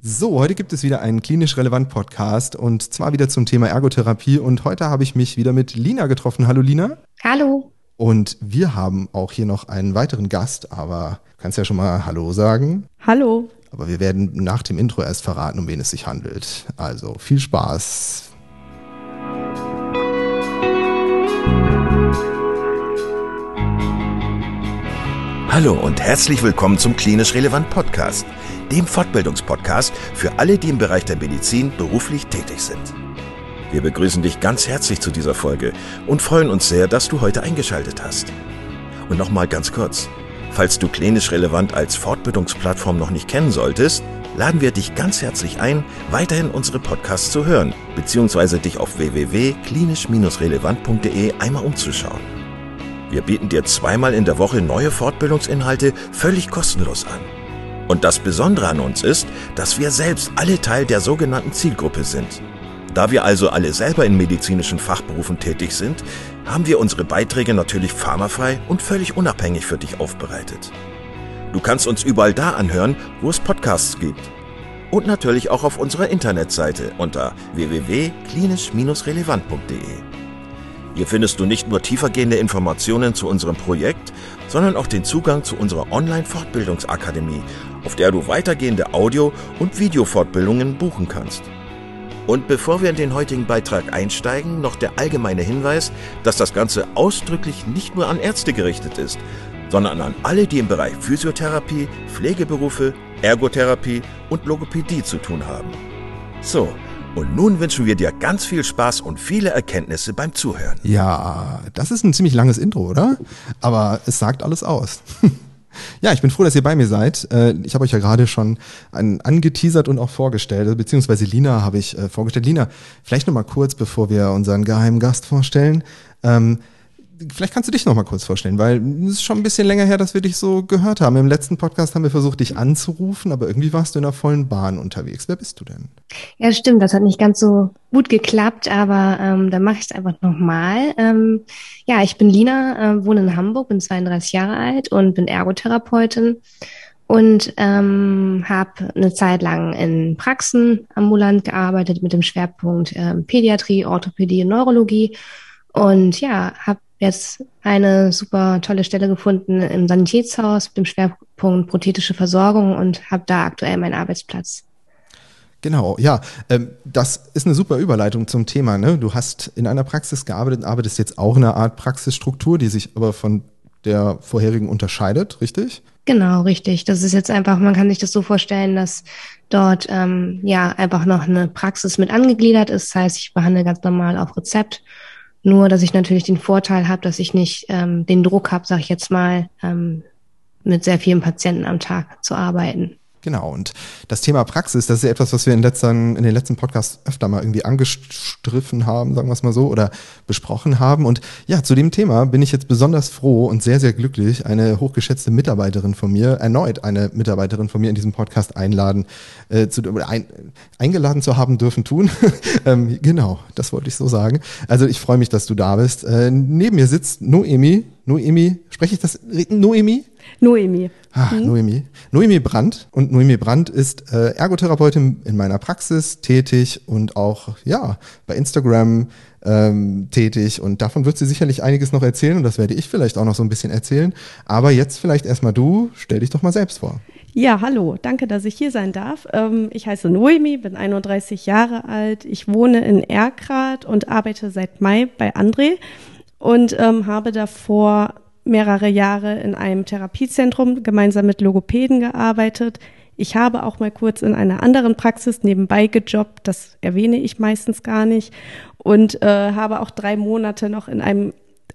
So, heute gibt es wieder einen klinisch relevant Podcast und zwar wieder zum Thema Ergotherapie und heute habe ich mich wieder mit Lina getroffen. Hallo Lina. Hallo. Und wir haben auch hier noch einen weiteren Gast, aber du kannst ja schon mal Hallo sagen. Hallo. Aber wir werden nach dem Intro erst verraten, um wen es sich handelt. Also viel Spaß. Hallo und herzlich willkommen zum Klinisch Relevant Podcast, dem Fortbildungspodcast für alle, die im Bereich der Medizin beruflich tätig sind. Wir begrüßen dich ganz herzlich zu dieser Folge und freuen uns sehr, dass du heute eingeschaltet hast. Und nochmal ganz kurz, falls du Klinisch Relevant als Fortbildungsplattform noch nicht kennen solltest, laden wir dich ganz herzlich ein, weiterhin unsere Podcasts zu hören, beziehungsweise dich auf www.klinisch-relevant.de einmal umzuschauen. Wir bieten dir zweimal in der Woche neue Fortbildungsinhalte völlig kostenlos an. Und das Besondere an uns ist, dass wir selbst alle Teil der sogenannten Zielgruppe sind. Da wir also alle selber in medizinischen Fachberufen tätig sind, haben wir unsere Beiträge natürlich pharmafrei und völlig unabhängig für dich aufbereitet. Du kannst uns überall da anhören, wo es Podcasts gibt. Und natürlich auch auf unserer Internetseite unter www.klinisch-relevant.de. Hier findest du nicht nur tiefergehende Informationen zu unserem Projekt, sondern auch den Zugang zu unserer Online-Fortbildungsakademie, auf der du weitergehende Audio- und Videofortbildungen buchen kannst. Und bevor wir in den heutigen Beitrag einsteigen, noch der allgemeine Hinweis, dass das Ganze ausdrücklich nicht nur an Ärzte gerichtet ist, sondern an alle, die im Bereich Physiotherapie, Pflegeberufe, Ergotherapie und Logopädie zu tun haben. So, und nun wünschen wir dir ganz viel Spaß und viele Erkenntnisse beim Zuhören. Ja, das ist ein ziemlich langes Intro, oder? Aber es sagt alles aus. Ja, ich bin froh, dass ihr bei mir seid. Äh, ich habe euch ja gerade schon angeteasert und auch vorgestellt, beziehungsweise Lina habe ich äh, vorgestellt. Lina, vielleicht nochmal kurz, bevor wir unseren geheimen Gast vorstellen. Vielleicht kannst du dich noch mal kurz vorstellen, weil es ist schon ein bisschen länger her, dass wir dich so gehört haben. Im letzten Podcast haben wir versucht, dich anzurufen, aber irgendwie warst du in der vollen Bahn unterwegs. Wer bist du denn? Ja, stimmt. Das hat nicht ganz so gut geklappt, aber ähm, dann mache ich es einfach nochmal. Ähm, ja, ich bin Lina, äh, wohne in Hamburg, bin 32 Jahre alt und bin Ergotherapeutin und ähm, habe eine Zeit lang in Praxen ambulant gearbeitet mit dem Schwerpunkt ähm, Pädiatrie, Orthopädie Neurologie. Und ja, habe jetzt eine super tolle Stelle gefunden im Sanitätshaus mit dem Schwerpunkt prothetische Versorgung und habe da aktuell meinen Arbeitsplatz. Genau, ja, ähm, das ist eine super Überleitung zum Thema. Ne? Du hast in einer Praxis gearbeitet arbeitest jetzt auch in einer Art Praxisstruktur, die sich aber von der vorherigen unterscheidet, richtig? Genau, richtig. Das ist jetzt einfach, man kann sich das so vorstellen, dass dort ähm, ja einfach noch eine Praxis mit angegliedert ist. Das heißt, ich behandle ganz normal auf Rezept nur, dass ich natürlich den Vorteil habe, dass ich nicht ähm, den Druck habe, sage ich jetzt mal, ähm, mit sehr vielen Patienten am Tag zu arbeiten. Genau, und das Thema Praxis, das ist ja etwas, was wir in, letzten, in den letzten Podcasts öfter mal irgendwie angestriffen haben, sagen wir es mal so, oder besprochen haben. Und ja, zu dem Thema bin ich jetzt besonders froh und sehr, sehr glücklich, eine hochgeschätzte Mitarbeiterin von mir, erneut eine Mitarbeiterin von mir in diesem Podcast einladen, äh, zu, ein, eingeladen zu haben dürfen tun. ähm, genau, das wollte ich so sagen. Also ich freue mich, dass du da bist. Äh, neben mir sitzt Noemi. Noemi, spreche ich das? Noemi? Noemi. Ah, mhm. Noemi. Noemi Brandt. Und Noemi Brandt ist äh, Ergotherapeutin in meiner Praxis tätig und auch ja bei Instagram ähm, tätig. Und davon wird sie sicherlich einiges noch erzählen und das werde ich vielleicht auch noch so ein bisschen erzählen. Aber jetzt vielleicht erstmal du, stell dich doch mal selbst vor. Ja, hallo, danke, dass ich hier sein darf. Ähm, ich heiße Noemi, bin 31 Jahre alt. Ich wohne in Erkrath und arbeite seit Mai bei André und ähm, habe davor mehrere Jahre in einem Therapiezentrum gemeinsam mit Logopäden gearbeitet. Ich habe auch mal kurz in einer anderen Praxis nebenbei gejobbt, das erwähne ich meistens gar nicht, und äh, habe auch drei Monate noch in einem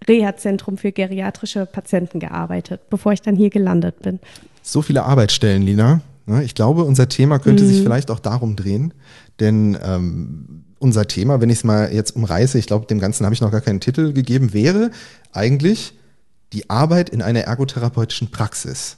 Reha-Zentrum für geriatrische Patienten gearbeitet, bevor ich dann hier gelandet bin. So viele Arbeitsstellen, Lina. Ich glaube, unser Thema könnte mhm. sich vielleicht auch darum drehen, denn ähm, unser Thema, wenn ich es mal jetzt umreiße, ich glaube, dem Ganzen habe ich noch gar keinen Titel gegeben, wäre eigentlich die Arbeit in einer ergotherapeutischen Praxis.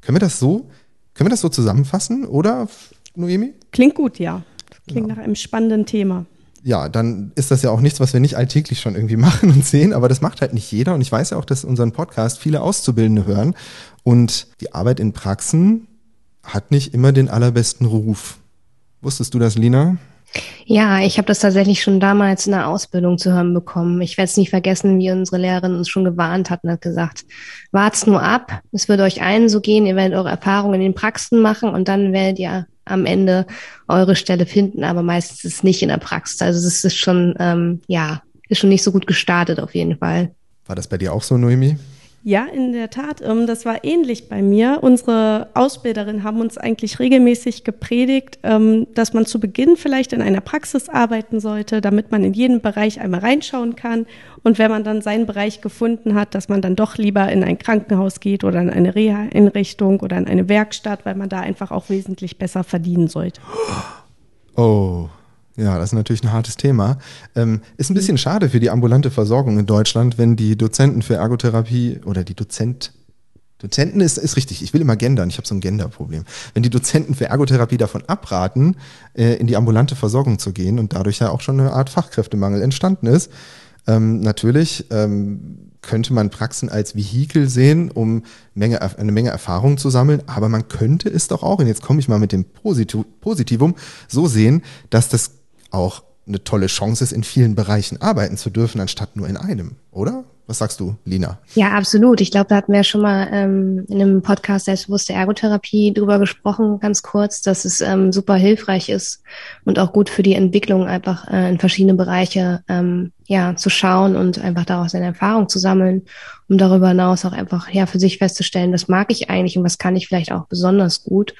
Können wir das so, können wir das so zusammenfassen, oder, Noemi? Klingt gut, ja. Klingt genau. nach einem spannenden Thema. Ja, dann ist das ja auch nichts, was wir nicht alltäglich schon irgendwie machen und sehen, aber das macht halt nicht jeder. Und ich weiß ja auch, dass unseren Podcast viele Auszubildende hören. Und die Arbeit in Praxen hat nicht immer den allerbesten Ruf. Wusstest du das, Lina? Ja, ich habe das tatsächlich schon damals in der Ausbildung zu hören bekommen. Ich werde es nicht vergessen, wie unsere Lehrerin uns schon gewarnt hat und hat gesagt, wart's nur ab, es wird euch allen so gehen, ihr werdet eure Erfahrungen in den Praxen machen und dann werdet ihr am Ende eure Stelle finden, aber meistens ist es nicht in der Praxis. Also es ist schon, ähm, ja, ist schon nicht so gut gestartet auf jeden Fall. War das bei dir auch so, Noemi? Ja, in der Tat. Ähm, das war ähnlich bei mir. Unsere Ausbilderinnen haben uns eigentlich regelmäßig gepredigt, ähm, dass man zu Beginn vielleicht in einer Praxis arbeiten sollte, damit man in jeden Bereich einmal reinschauen kann. Und wenn man dann seinen Bereich gefunden hat, dass man dann doch lieber in ein Krankenhaus geht oder in eine Reha-Einrichtung oder in eine Werkstatt, weil man da einfach auch wesentlich besser verdienen sollte. Oh, ja, das ist natürlich ein hartes Thema. Ähm, ist ein bisschen schade für die ambulante Versorgung in Deutschland, wenn die Dozenten für Ergotherapie oder die Dozent Dozenten ist, ist richtig, ich will immer gendern, ich habe so ein Genderproblem. Wenn die Dozenten für Ergotherapie davon abraten, äh, in die ambulante Versorgung zu gehen und dadurch ja auch schon eine Art Fachkräftemangel entstanden ist, ähm, natürlich ähm, könnte man Praxen als Vehikel sehen, um Menge, eine Menge Erfahrung zu sammeln, aber man könnte es doch auch, und jetzt komme ich mal mit dem Positivum, so sehen, dass das auch eine tolle Chance ist, in vielen Bereichen arbeiten zu dürfen, anstatt nur in einem, oder? Was sagst du, Lina? Ja, absolut. Ich glaube, da hatten wir schon mal ähm, in einem Podcast Selbstbewusste Ergotherapie drüber gesprochen, ganz kurz, dass es ähm, super hilfreich ist und auch gut für die Entwicklung, einfach äh, in verschiedene Bereiche ähm, ja zu schauen und einfach daraus seine Erfahrung zu sammeln, um darüber hinaus auch einfach ja für sich festzustellen, was mag ich eigentlich und was kann ich vielleicht auch besonders gut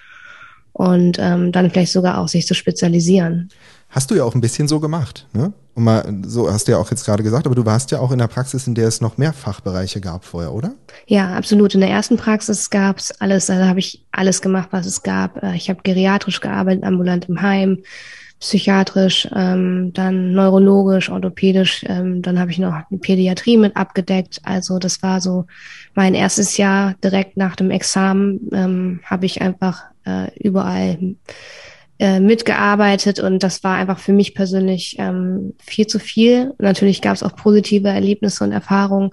und ähm, dann vielleicht sogar auch sich zu spezialisieren. Hast du ja auch ein bisschen so gemacht, ne? Und mal, so hast du ja auch jetzt gerade gesagt, aber du warst ja auch in der Praxis, in der es noch mehr Fachbereiche gab vorher, oder? Ja, absolut. In der ersten Praxis gab es alles, also habe ich alles gemacht, was es gab. Äh, ich habe geriatrisch gearbeitet, ambulant im Heim, psychiatrisch, ähm, dann neurologisch, orthopädisch, ähm, dann habe ich noch die Pädiatrie mit abgedeckt. Also das war so mein erstes Jahr direkt nach dem Examen, ähm, habe ich einfach äh, überall äh, mitgearbeitet und das war einfach für mich persönlich ähm, viel zu viel. Natürlich gab es auch positive Erlebnisse und Erfahrungen,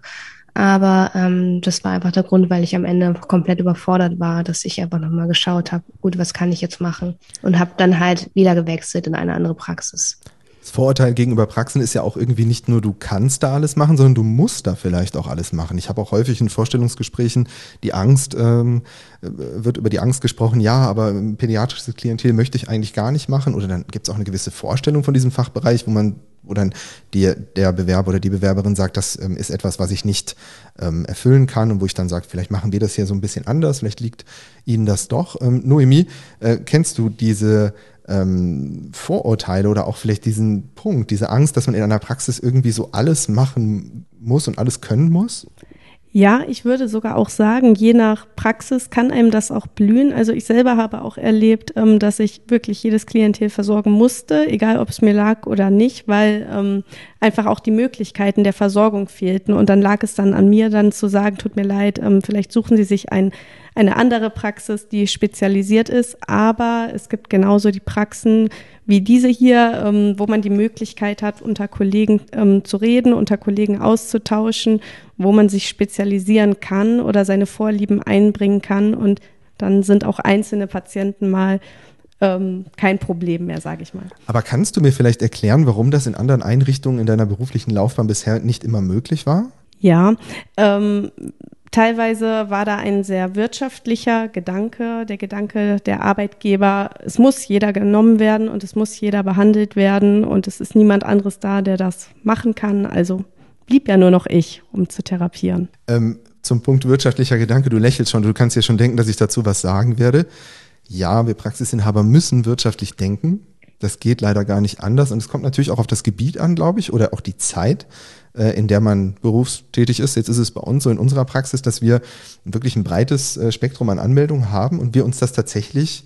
aber ähm, das war einfach der Grund, weil ich am Ende komplett überfordert war, dass ich einfach nochmal geschaut habe, gut, was kann ich jetzt machen? Und habe dann halt wieder gewechselt in eine andere Praxis. Das Vorurteil gegenüber Praxen ist ja auch irgendwie nicht nur, du kannst da alles machen, sondern du musst da vielleicht auch alles machen. Ich habe auch häufig in Vorstellungsgesprächen die Angst, ähm, wird über die Angst gesprochen, ja, aber pädiatrisches Klientel möchte ich eigentlich gar nicht machen. Oder dann gibt es auch eine gewisse Vorstellung von diesem Fachbereich, wo man wo dann die, der Bewerber oder die Bewerberin sagt, das ähm, ist etwas, was ich nicht ähm, erfüllen kann und wo ich dann sage, vielleicht machen wir das hier so ein bisschen anders, vielleicht liegt Ihnen das doch. Ähm, Noemi, äh, kennst du diese ähm, Vorurteile oder auch vielleicht diesen Punkt, diese Angst, dass man in einer Praxis irgendwie so alles machen muss und alles können muss? Ja, ich würde sogar auch sagen, je nach Praxis kann einem das auch blühen. Also ich selber habe auch erlebt, ähm, dass ich wirklich jedes Klientel versorgen musste, egal ob es mir lag oder nicht, weil ähm, einfach auch die Möglichkeiten der Versorgung fehlten. Und dann lag es dann an mir, dann zu sagen, tut mir leid, ähm, vielleicht suchen Sie sich ein, eine andere Praxis, die spezialisiert ist. Aber es gibt genauso die Praxen wie diese hier, wo man die Möglichkeit hat, unter Kollegen zu reden, unter Kollegen auszutauschen, wo man sich spezialisieren kann oder seine Vorlieben einbringen kann. Und dann sind auch einzelne Patienten mal ähm, kein Problem mehr, sage ich mal. Aber kannst du mir vielleicht erklären, warum das in anderen Einrichtungen in deiner beruflichen Laufbahn bisher nicht immer möglich war? Ja, ähm, Teilweise war da ein sehr wirtschaftlicher Gedanke, der Gedanke der Arbeitgeber, es muss jeder genommen werden und es muss jeder behandelt werden und es ist niemand anderes da, der das machen kann. Also blieb ja nur noch ich, um zu therapieren. Ähm, zum Punkt wirtschaftlicher Gedanke, du lächelst schon, du kannst dir schon denken, dass ich dazu was sagen werde. Ja, wir Praxisinhaber müssen wirtschaftlich denken. Das geht leider gar nicht anders. Und es kommt natürlich auch auf das Gebiet an, glaube ich, oder auch die Zeit, äh, in der man berufstätig ist. Jetzt ist es bei uns so in unserer Praxis, dass wir wirklich ein breites äh, Spektrum an Anmeldungen haben und wir uns das tatsächlich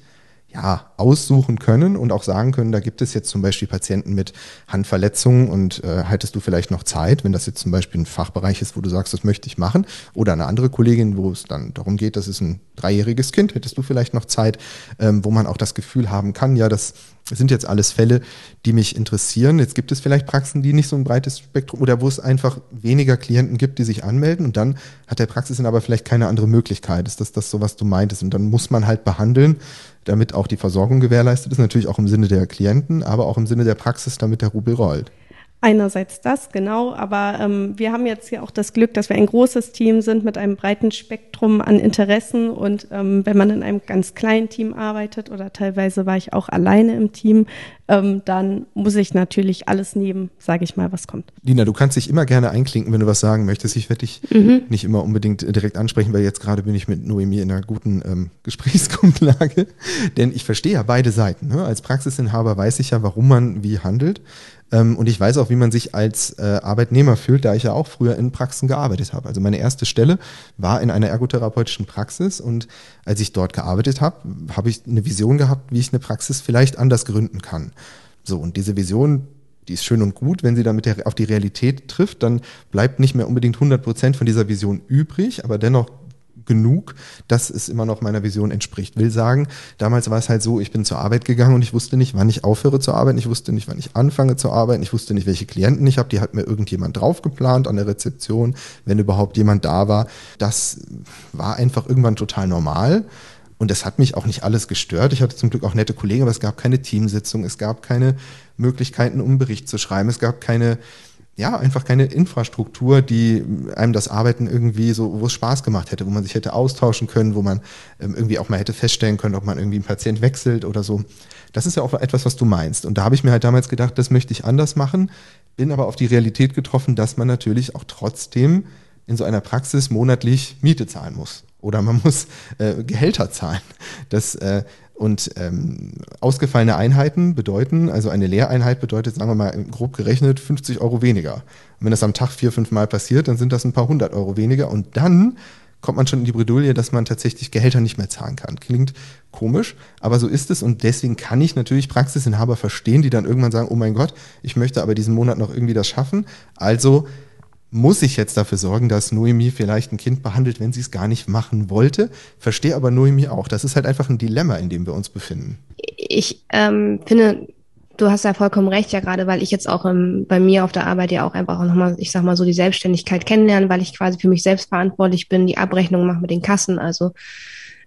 ja, aussuchen können und auch sagen können, da gibt es jetzt zum Beispiel Patienten mit Handverletzungen und äh, haltest du vielleicht noch Zeit, wenn das jetzt zum Beispiel ein Fachbereich ist, wo du sagst, das möchte ich machen, oder eine andere Kollegin, wo es dann darum geht, das ist ein dreijähriges Kind, hättest du vielleicht noch Zeit, ähm, wo man auch das Gefühl haben kann, ja, das sind jetzt alles Fälle, die mich interessieren. Jetzt gibt es vielleicht Praxen, die nicht so ein breites Spektrum oder wo es einfach weniger Klienten gibt, die sich anmelden und dann hat der Praxisinhaber vielleicht keine andere Möglichkeit. Ist das das so, was du meintest? Und dann muss man halt behandeln, damit auch die Versorgung gewährleistet ist, natürlich auch im Sinne der Klienten, aber auch im Sinne der Praxis, damit der Rubel rollt. Einerseits das, genau, aber ähm, wir haben jetzt ja auch das Glück, dass wir ein großes Team sind mit einem breiten Spektrum an Interessen und ähm, wenn man in einem ganz kleinen Team arbeitet oder teilweise war ich auch alleine im Team, ähm, dann muss ich natürlich alles nehmen, sage ich mal, was kommt. Lina, du kannst dich immer gerne einklinken, wenn du was sagen möchtest. Ich werde dich mhm. nicht immer unbedingt direkt ansprechen, weil jetzt gerade bin ich mit Noemi in einer guten ähm, Gesprächsgrundlage, denn ich verstehe ja beide Seiten. Ne? Als Praxisinhaber weiß ich ja, warum man wie handelt. Ähm, und ich weiß auch, wie man sich als äh, Arbeitnehmer fühlt, da ich ja auch früher in Praxen gearbeitet habe. Also meine erste Stelle war in einer ergotherapeutischen Praxis und als ich dort gearbeitet habe, habe ich eine Vision gehabt, wie ich eine Praxis vielleicht anders gründen kann. So, und diese Vision, die ist schön und gut. Wenn sie dann auf die Realität trifft, dann bleibt nicht mehr unbedingt 100 Prozent von dieser Vision übrig, aber dennoch genug, dass es immer noch meiner Vision entspricht. Will sagen, damals war es halt so, ich bin zur Arbeit gegangen und ich wusste nicht, wann ich aufhöre zu arbeiten, ich wusste nicht, wann ich anfange zu arbeiten, ich wusste nicht, welche Klienten ich habe, die hat mir irgendjemand draufgeplant an der Rezeption, wenn überhaupt jemand da war. Das war einfach irgendwann total normal. Und das hat mich auch nicht alles gestört. Ich hatte zum Glück auch nette Kollegen, aber es gab keine Teamsitzung, es gab keine Möglichkeiten, um einen Bericht zu schreiben, es gab keine ja, einfach keine Infrastruktur, die einem das Arbeiten irgendwie so, wo es Spaß gemacht hätte, wo man sich hätte austauschen können, wo man ähm, irgendwie auch mal hätte feststellen können, ob man irgendwie einen Patient wechselt oder so. Das ist ja auch etwas, was du meinst. Und da habe ich mir halt damals gedacht, das möchte ich anders machen, bin aber auf die Realität getroffen, dass man natürlich auch trotzdem in so einer Praxis monatlich Miete zahlen muss. Oder man muss äh, Gehälter zahlen. Das äh, und ähm, ausgefallene Einheiten bedeuten, also eine Lehreinheit bedeutet, sagen wir mal grob gerechnet, 50 Euro weniger. Und wenn das am Tag vier, fünf Mal passiert, dann sind das ein paar hundert Euro weniger. Und dann kommt man schon in die Bredouille, dass man tatsächlich Gehälter nicht mehr zahlen kann. Klingt komisch, aber so ist es. Und deswegen kann ich natürlich Praxisinhaber verstehen, die dann irgendwann sagen, oh mein Gott, ich möchte aber diesen Monat noch irgendwie das schaffen. Also muss ich jetzt dafür sorgen, dass Noemi vielleicht ein Kind behandelt, wenn sie es gar nicht machen wollte. Verstehe aber Noemi auch. Das ist halt einfach ein Dilemma, in dem wir uns befinden. Ich ähm, finde, du hast ja vollkommen recht, ja gerade, weil ich jetzt auch ähm, bei mir auf der Arbeit ja auch einfach nochmal, ich sag mal so, die Selbstständigkeit kennenlerne, weil ich quasi für mich selbst verantwortlich bin, die Abrechnung mache mit den Kassen. Also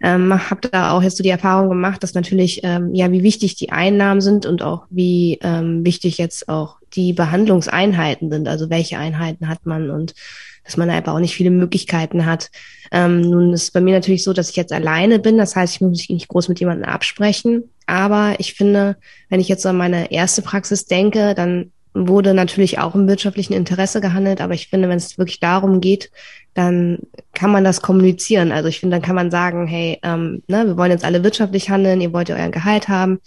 ähm, habe da auch jetzt so die Erfahrung gemacht, dass natürlich ähm, ja wie wichtig die Einnahmen sind und auch wie ähm, wichtig jetzt auch die Behandlungseinheiten sind, also welche Einheiten hat man und dass man einfach auch nicht viele Möglichkeiten hat. Ähm, nun ist bei mir natürlich so, dass ich jetzt alleine bin, das heißt, ich muss mich nicht groß mit jemandem absprechen. Aber ich finde, wenn ich jetzt so an meine erste Praxis denke, dann wurde natürlich auch im wirtschaftlichen Interesse gehandelt, aber ich finde, wenn es wirklich darum geht, dann kann man das kommunizieren. Also ich finde, dann kann man sagen, hey, ähm, ne, wir wollen jetzt alle wirtschaftlich handeln, ihr wollt ja euer Gehalt haben.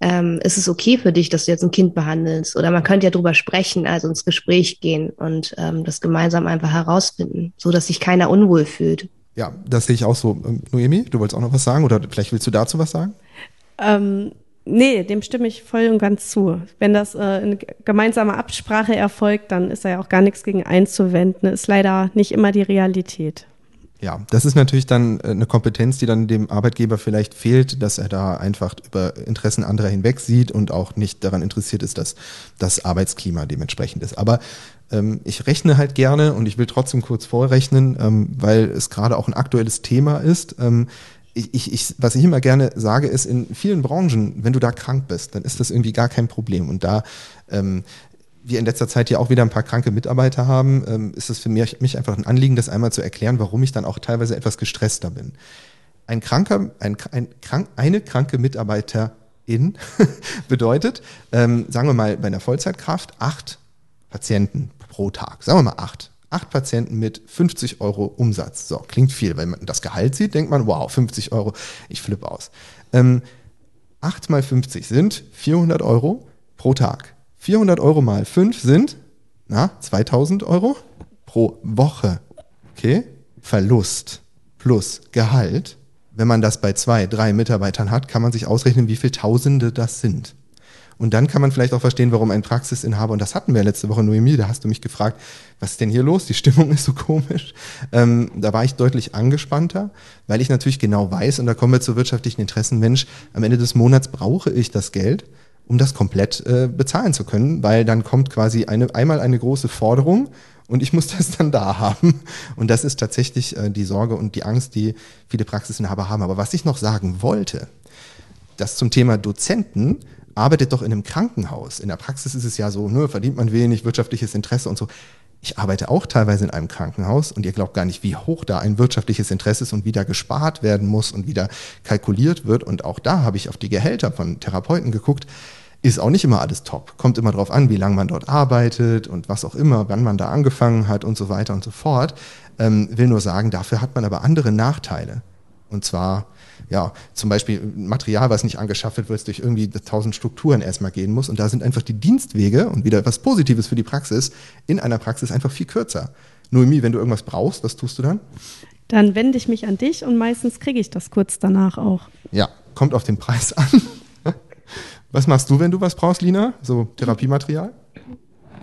Ähm, ist es okay für dich, dass du jetzt ein Kind behandelst? Oder man könnte ja drüber sprechen, also ins Gespräch gehen und ähm, das gemeinsam einfach herausfinden, so dass sich keiner unwohl fühlt. Ja, das sehe ich auch so. Ähm, Noemi, du wolltest auch noch was sagen oder vielleicht willst du dazu was sagen? Ähm, Nee, dem stimme ich voll und ganz zu. Wenn das äh, in gemeinsamer Absprache erfolgt, dann ist da ja auch gar nichts gegen einzuwenden. Ist leider nicht immer die Realität. Ja, das ist natürlich dann äh, eine Kompetenz, die dann dem Arbeitgeber vielleicht fehlt, dass er da einfach über Interessen anderer hinweg sieht und auch nicht daran interessiert ist, dass das Arbeitsklima dementsprechend ist. Aber ähm, ich rechne halt gerne und ich will trotzdem kurz vorrechnen, ähm, weil es gerade auch ein aktuelles Thema ist. Ähm, ich, ich, ich, was ich immer gerne sage, ist, in vielen Branchen, wenn du da krank bist, dann ist das irgendwie gar kein Problem. Und da ähm, wir in letzter Zeit ja auch wieder ein paar kranke Mitarbeiter haben, ähm, ist es für mich, mich einfach ein Anliegen, das einmal zu erklären, warum ich dann auch teilweise etwas gestresster bin. Ein kranker, ein, ein krank, eine kranke Mitarbeiterin bedeutet, ähm, sagen wir mal bei einer Vollzeitkraft, acht Patienten pro Tag. Sagen wir mal acht acht Patienten mit 50 Euro Umsatz. So, klingt viel. Wenn man das Gehalt sieht, denkt man, wow, 50 Euro, ich flippe aus. Ähm, 8 mal 50 sind 400 Euro pro Tag. 400 Euro mal 5 sind, na, 2000 Euro pro Woche. Okay? Verlust plus Gehalt. Wenn man das bei zwei, drei Mitarbeitern hat, kann man sich ausrechnen, wie viele Tausende das sind. Und dann kann man vielleicht auch verstehen, warum ein Praxisinhaber, und das hatten wir letzte Woche, Noemi, da hast du mich gefragt, was ist denn hier los? Die Stimmung ist so komisch. Ähm, da war ich deutlich angespannter, weil ich natürlich genau weiß, und da kommen wir zu wirtschaftlichen Interessen, Mensch, am Ende des Monats brauche ich das Geld. um das komplett äh, bezahlen zu können, weil dann kommt quasi eine, einmal eine große Forderung und ich muss das dann da haben. Und das ist tatsächlich äh, die Sorge und die Angst, die viele Praxisinhaber haben. Aber was ich noch sagen wollte, das zum Thema Dozenten, arbeitet doch in einem Krankenhaus. In der Praxis ist es ja so, ne, verdient man wenig, wirtschaftliches Interesse und so. Ich arbeite auch teilweise in einem Krankenhaus und ihr glaubt gar nicht, wie hoch da ein wirtschaftliches Interesse ist und wie da gespart werden muss und wie da kalkuliert wird. Und auch da habe ich auf die Gehälter von Therapeuten geguckt. Ist auch nicht immer alles top. Kommt immer darauf an, wie lange man dort arbeitet und was auch immer, wann man da angefangen hat und so weiter und so fort. Ähm, will nur sagen, dafür hat man aber andere Nachteile. Und zwar ja, zum Beispiel Material, was nicht angeschafft wird, weil es durch irgendwie tausend Strukturen erstmal gehen muss. Und da sind einfach die Dienstwege und wieder etwas Positives für die Praxis in einer Praxis einfach viel kürzer. Noemi, wenn du irgendwas brauchst, was tust du dann? Dann wende ich mich an dich und meistens kriege ich das kurz danach auch. Ja, kommt auf den Preis an. was machst du, wenn du was brauchst, Lina? So Therapiematerial?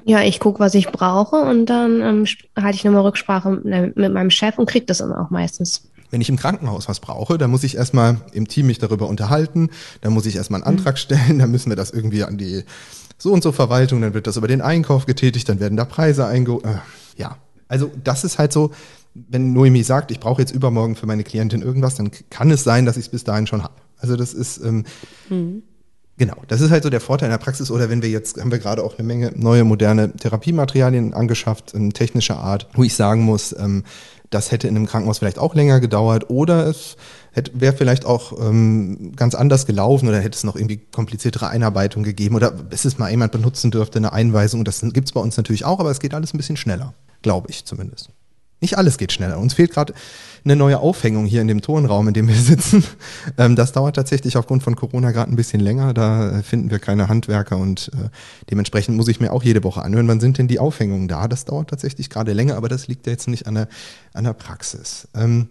Ja, ich gucke, was ich brauche und dann ähm, halte ich nochmal Rücksprache mit, mit meinem Chef und kriege das dann auch meistens. Wenn ich im Krankenhaus was brauche, dann muss ich erstmal im Team mich darüber unterhalten, dann muss ich erstmal einen Antrag stellen, dann müssen wir das irgendwie an die so und so Verwaltung, dann wird das über den Einkauf getätigt, dann werden da Preise einge... Äh, ja, also das ist halt so, wenn Noemi sagt, ich brauche jetzt übermorgen für meine Klientin irgendwas, dann kann es sein, dass ich es bis dahin schon habe. Also das ist... Ähm, mhm. Genau, das ist halt so der Vorteil in der Praxis. Oder wenn wir jetzt, haben wir gerade auch eine Menge neue moderne Therapiematerialien angeschafft, in technischer Art, wo ich sagen muss, ähm, das hätte in einem Krankenhaus vielleicht auch länger gedauert oder es wäre vielleicht auch ähm, ganz anders gelaufen oder hätte es noch irgendwie kompliziertere Einarbeitung gegeben oder bis es mal jemand benutzen dürfte, eine Einweisung. Das gibt's bei uns natürlich auch, aber es geht alles ein bisschen schneller, glaube ich zumindest. Nicht alles geht schneller. Uns fehlt gerade eine neue Aufhängung hier in dem Tonraum, in dem wir sitzen. Ähm, das dauert tatsächlich aufgrund von Corona gerade ein bisschen länger. Da äh, finden wir keine Handwerker und äh, dementsprechend muss ich mir auch jede Woche anhören, wann sind denn die Aufhängungen da? Das dauert tatsächlich gerade länger, aber das liegt ja jetzt nicht an der, an der Praxis. Ähm,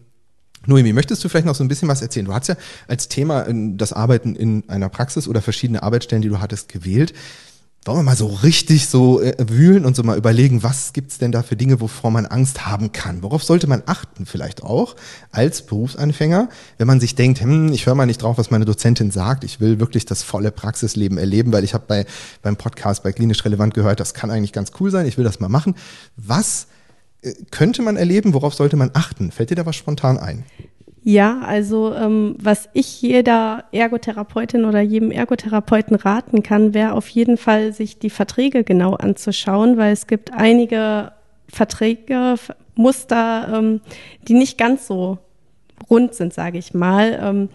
Noemi, möchtest du vielleicht noch so ein bisschen was erzählen? Du hast ja als Thema äh, das Arbeiten in einer Praxis oder verschiedene Arbeitsstellen, die du hattest, gewählt. Wollen wir mal so richtig so äh, wühlen und so mal überlegen, was gibt's denn da für Dinge, wovor man Angst haben kann? Worauf sollte man achten vielleicht auch als Berufsanfänger, wenn man sich denkt, hm, ich höre mal nicht drauf, was meine Dozentin sagt, ich will wirklich das volle Praxisleben erleben, weil ich habe bei beim Podcast bei klinisch relevant gehört, das kann eigentlich ganz cool sein, ich will das mal machen. Was äh, könnte man erleben, worauf sollte man achten? Fällt dir da was spontan ein? Ja, also ähm, was ich jeder Ergotherapeutin oder jedem Ergotherapeuten raten kann, wäre auf jeden Fall, sich die Verträge genau anzuschauen, weil es gibt einige Verträge, Muster, ähm, die nicht ganz so rund sind, sage ich mal. Ähm,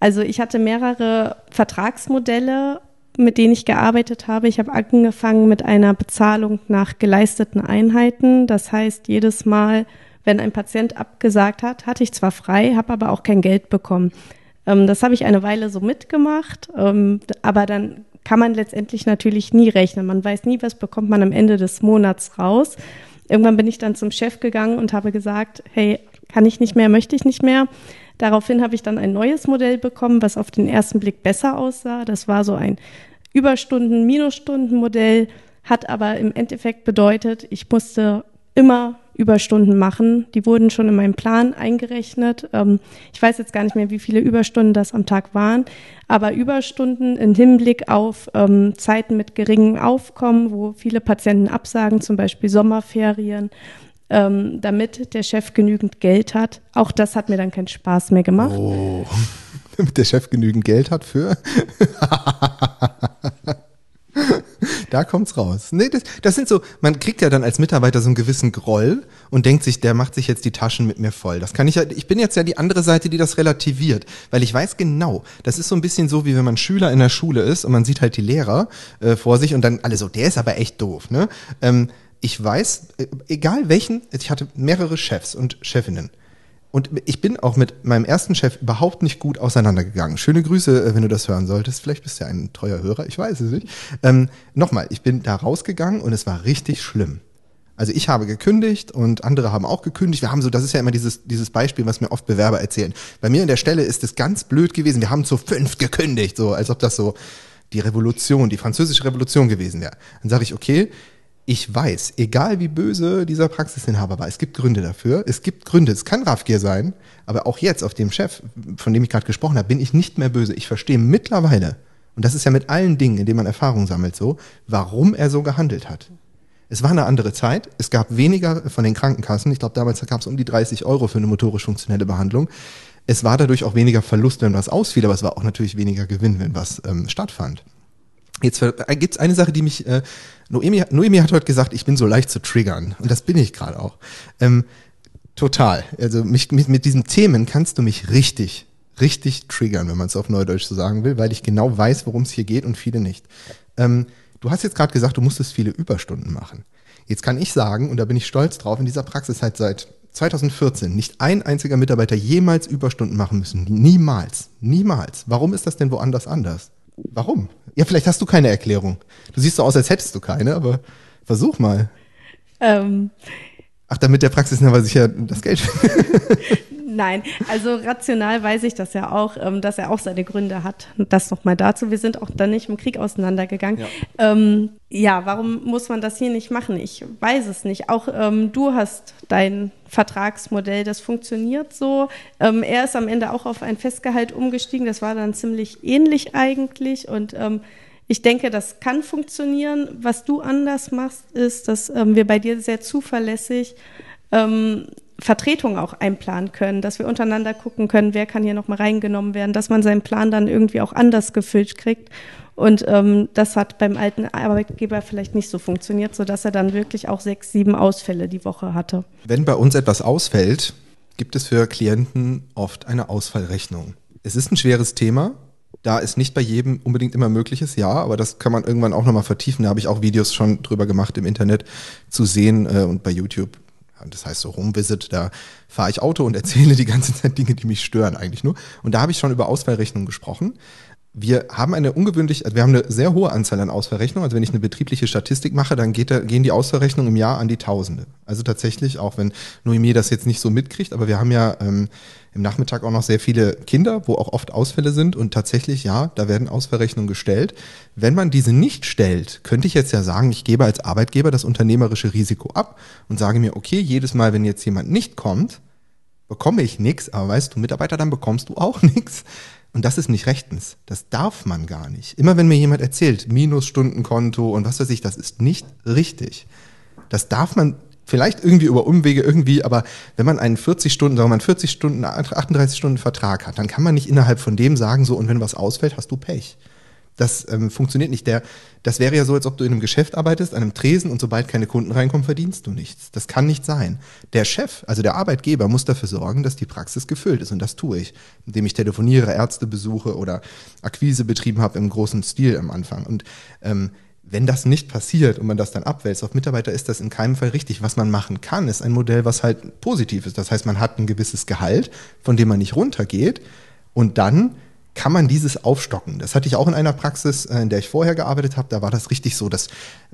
also ich hatte mehrere Vertragsmodelle, mit denen ich gearbeitet habe. Ich habe angefangen mit einer Bezahlung nach geleisteten Einheiten. Das heißt, jedes Mal wenn ein Patient abgesagt hat, hatte ich zwar frei, habe aber auch kein Geld bekommen. Ähm, das habe ich eine Weile so mitgemacht, ähm, aber dann kann man letztendlich natürlich nie rechnen. Man weiß nie, was bekommt man am Ende des Monats raus. Irgendwann bin ich dann zum Chef gegangen und habe gesagt, hey, kann ich nicht mehr, möchte ich nicht mehr. Daraufhin habe ich dann ein neues Modell bekommen, was auf den ersten Blick besser aussah. Das war so ein Überstunden-Minusstunden-Modell, hat aber im Endeffekt bedeutet, ich musste immer Überstunden machen. Die wurden schon in meinem Plan eingerechnet. Ähm, ich weiß jetzt gar nicht mehr, wie viele Überstunden das am Tag waren, aber Überstunden im Hinblick auf ähm, Zeiten mit geringem Aufkommen, wo viele Patienten absagen, zum Beispiel Sommerferien, ähm, damit der Chef genügend Geld hat. Auch das hat mir dann keinen Spaß mehr gemacht. Oh, damit der Chef genügend Geld hat für? da kommt's raus. Nee, das, das sind so, man kriegt ja dann als Mitarbeiter so einen gewissen Groll und denkt sich, der macht sich jetzt die Taschen mit mir voll. Das kann ich ja, ich bin jetzt ja die andere Seite, die das relativiert, weil ich weiß genau, das ist so ein bisschen so, wie wenn man Schüler in der Schule ist und man sieht halt die Lehrer äh, vor sich und dann alle so, der ist aber echt doof, ne? Ähm, ich weiß, äh, egal welchen, ich hatte mehrere Chefs und Chefinnen und ich bin auch mit meinem ersten Chef überhaupt nicht gut auseinandergegangen. Schöne Grüße, äh, wenn du das hören solltest. Vielleicht bist du ja ein treuer Hörer, ich weiß es nicht. Ähm, Nochmal, ich bin da rausgegangen und es war richtig schlimm. Also ich habe gekündigt und andere haben auch gekündigt. Wir haben so, das ist ja immer dieses, dieses Beispiel, was mir oft Bewerber erzählen. Bei mir in der Stelle ist es ganz blöd gewesen. Wir haben zu fünf gekündigt, so als ob das so die Revolution, die französische Revolution gewesen wäre. Dann sage ich, okay, ich weiß, egal wie böse dieser Praxisinhaber war, es gibt Gründe dafür. Es gibt Gründe. Es kann Raffgier sein, aber auch jetzt auf dem Chef, von dem ich gerade gesprochen habe, bin ich nicht mehr böse. Ich verstehe mittlerweile, Und das ist ja mit allen Dingen, in denen man Erfahrung sammelt, so, warum er so gehandelt hat. Es war eine andere Zeit. Es gab weniger von den Krankenkassen. Ich glaube, damals gab es um die 30 Euro für eine motorisch funktionelle Behandlung. Es war dadurch auch weniger Verlust, wenn was ausfiel, aber es war auch natürlich weniger Gewinn, wenn was ähm, stattfand. Jetzt äh, gibt es eine Sache, die mich, äh, Noemi, Noemi hat heute gesagt, ich bin so leicht zu triggern. Und das bin ich gerade auch. Ähm, total. Also mich, mit, mit diesen Themen kannst du mich richtig, richtig triggern, wenn man es auf Neudeutsch so sagen will, weil ich genau weiß, worum es hier geht und viele nicht. Ähm, du hast jetzt gerade gesagt, du musstest viele Überstunden machen. Jetzt kann ich sagen, und da bin ich stolz drauf, in dieser Praxis halt seit 2014 nicht ein einziger Mitarbeiter jemals Überstunden machen müssen. Niemals. Niemals. Warum ist das denn woanders anders? Warum? Ja, vielleicht hast du keine Erklärung. Du siehst so aus, als hättest du keine, aber versuch mal. Ähm. Ach, damit der Praxisinhaber sicher das Geld. Nein, also rational weiß ich das ja auch, ähm, dass er auch seine Gründe hat. Das nochmal dazu. Wir sind auch dann nicht im Krieg auseinandergegangen. Ja. Ähm, ja, warum muss man das hier nicht machen? Ich weiß es nicht. Auch ähm, du hast dein Vertragsmodell, das funktioniert so. Ähm, er ist am Ende auch auf ein Festgehalt umgestiegen. Das war dann ziemlich ähnlich eigentlich und ähm, ich denke, das kann funktionieren. Was du anders machst, ist, dass ähm, wir bei dir sehr zuverlässig Vertretung auch einplanen können, dass wir untereinander gucken können, wer kann hier nochmal reingenommen werden, dass man seinen Plan dann irgendwie auch anders gefüllt kriegt. Und ähm, das hat beim alten Arbeitgeber vielleicht nicht so funktioniert, sodass er dann wirklich auch sechs, sieben Ausfälle die Woche hatte. Wenn bei uns etwas ausfällt, gibt es für Klienten oft eine Ausfallrechnung. Es ist ein schweres Thema, da es nicht bei jedem unbedingt immer möglich ist, ja, aber das kann man irgendwann auch nochmal vertiefen. Da habe ich auch Videos schon drüber gemacht im Internet zu sehen äh, und bei YouTube das heißt so Homevisit, da fahre ich Auto und erzähle die ganze Zeit Dinge, die mich stören eigentlich nur. Und da habe ich schon über Ausfallrechnungen gesprochen. Wir haben eine ungewöhnlich, also wir haben eine sehr hohe Anzahl an Ausfallrechnungen. Also wenn ich eine betriebliche Statistik mache, dann geht da, gehen die Ausfallrechnungen im Jahr an die Tausende. Also tatsächlich, auch wenn Noemi das jetzt nicht so mitkriegt, aber wir haben ja ähm, im Nachmittag auch noch sehr viele Kinder, wo auch oft Ausfälle sind und tatsächlich, ja, da werden Ausfallrechnungen gestellt. Wenn man diese nicht stellt, könnte ich jetzt ja sagen, ich gebe als Arbeitgeber das unternehmerische Risiko ab und sage mir, okay, jedes Mal, wenn jetzt jemand nicht kommt, bekomme ich nichts, aber weißt du, Mitarbeiter, dann bekommst du auch nichts. Und das ist nicht rechtens. Das darf man gar nicht. Immer wenn mir jemand erzählt, Minusstundenkonto und was weiß ich, das ist nicht richtig. Das darf man vielleicht irgendwie über Umwege irgendwie, aber wenn man einen 40 Stunden, sagen wir mal, 40 Stunden, 38 Stunden Vertrag hat, dann kann man nicht innerhalb von dem sagen, so, und wenn was ausfällt, hast du Pech. Das ähm, funktioniert nicht. Der, das wäre ja so, als ob du in einem Geschäft arbeitest, einem Tresen und sobald keine Kunden reinkommen, verdienst du nichts. Das kann nicht sein. Der Chef, also der Arbeitgeber, muss dafür sorgen, dass die Praxis gefüllt ist. Und das tue ich, indem ich telefoniere, Ärzte besuche oder Akquise betrieben habe im großen Stil am Anfang. Und ähm, wenn das nicht passiert und man das dann abwälzt auf Mitarbeiter, ist das in keinem Fall richtig. Was man machen kann, ist ein Modell, was halt positiv ist. Das heißt, man hat ein gewisses Gehalt, von dem man nicht runtergeht und dann kann man dieses aufstocken. Das hatte ich auch in einer Praxis, äh, in der ich vorher gearbeitet habe. Da war das richtig so, dass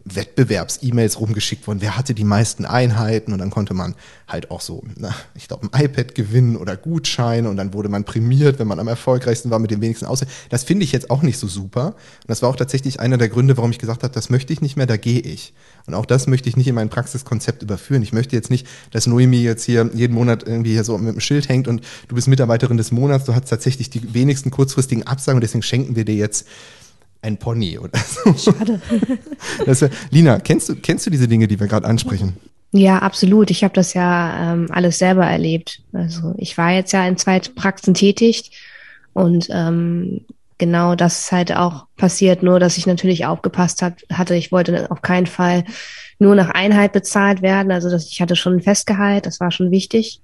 Wettbewerbs-E-Mails rumgeschickt wurden. Wer hatte die meisten Einheiten? Und dann konnte man halt auch so, na, ich glaube, ein iPad gewinnen oder Gutscheine. Und dann wurde man prämiert, wenn man am erfolgreichsten war mit den wenigsten Auswahl. Das finde ich jetzt auch nicht so super. Und das war auch tatsächlich einer der Gründe, warum ich gesagt habe, das möchte ich nicht mehr, da gehe ich. Und auch das möchte ich nicht in mein Praxiskonzept überführen. Ich möchte jetzt nicht, dass Noemi jetzt hier jeden Monat irgendwie hier so mit dem Schild hängt und du bist Mitarbeiterin des Monats, du hast tatsächlich die wenigsten kurzfristigen Absagen und deswegen schenken wir dir jetzt ein Pony oder so. Schade. Das, Lina, kennst du, kennst du diese Dinge, die wir gerade ansprechen? Ja, absolut. Ich habe das ja ähm, alles selber erlebt. Also ich war jetzt ja in zwei Praxen tätig und ähm, genau das ist halt auch passiert, nur dass ich natürlich aufgepasst hat, hatte. Ich wollte auf keinen Fall nur nach Einheit bezahlt werden. Also dass ich hatte schon ein Festgehalt, das war schon wichtig,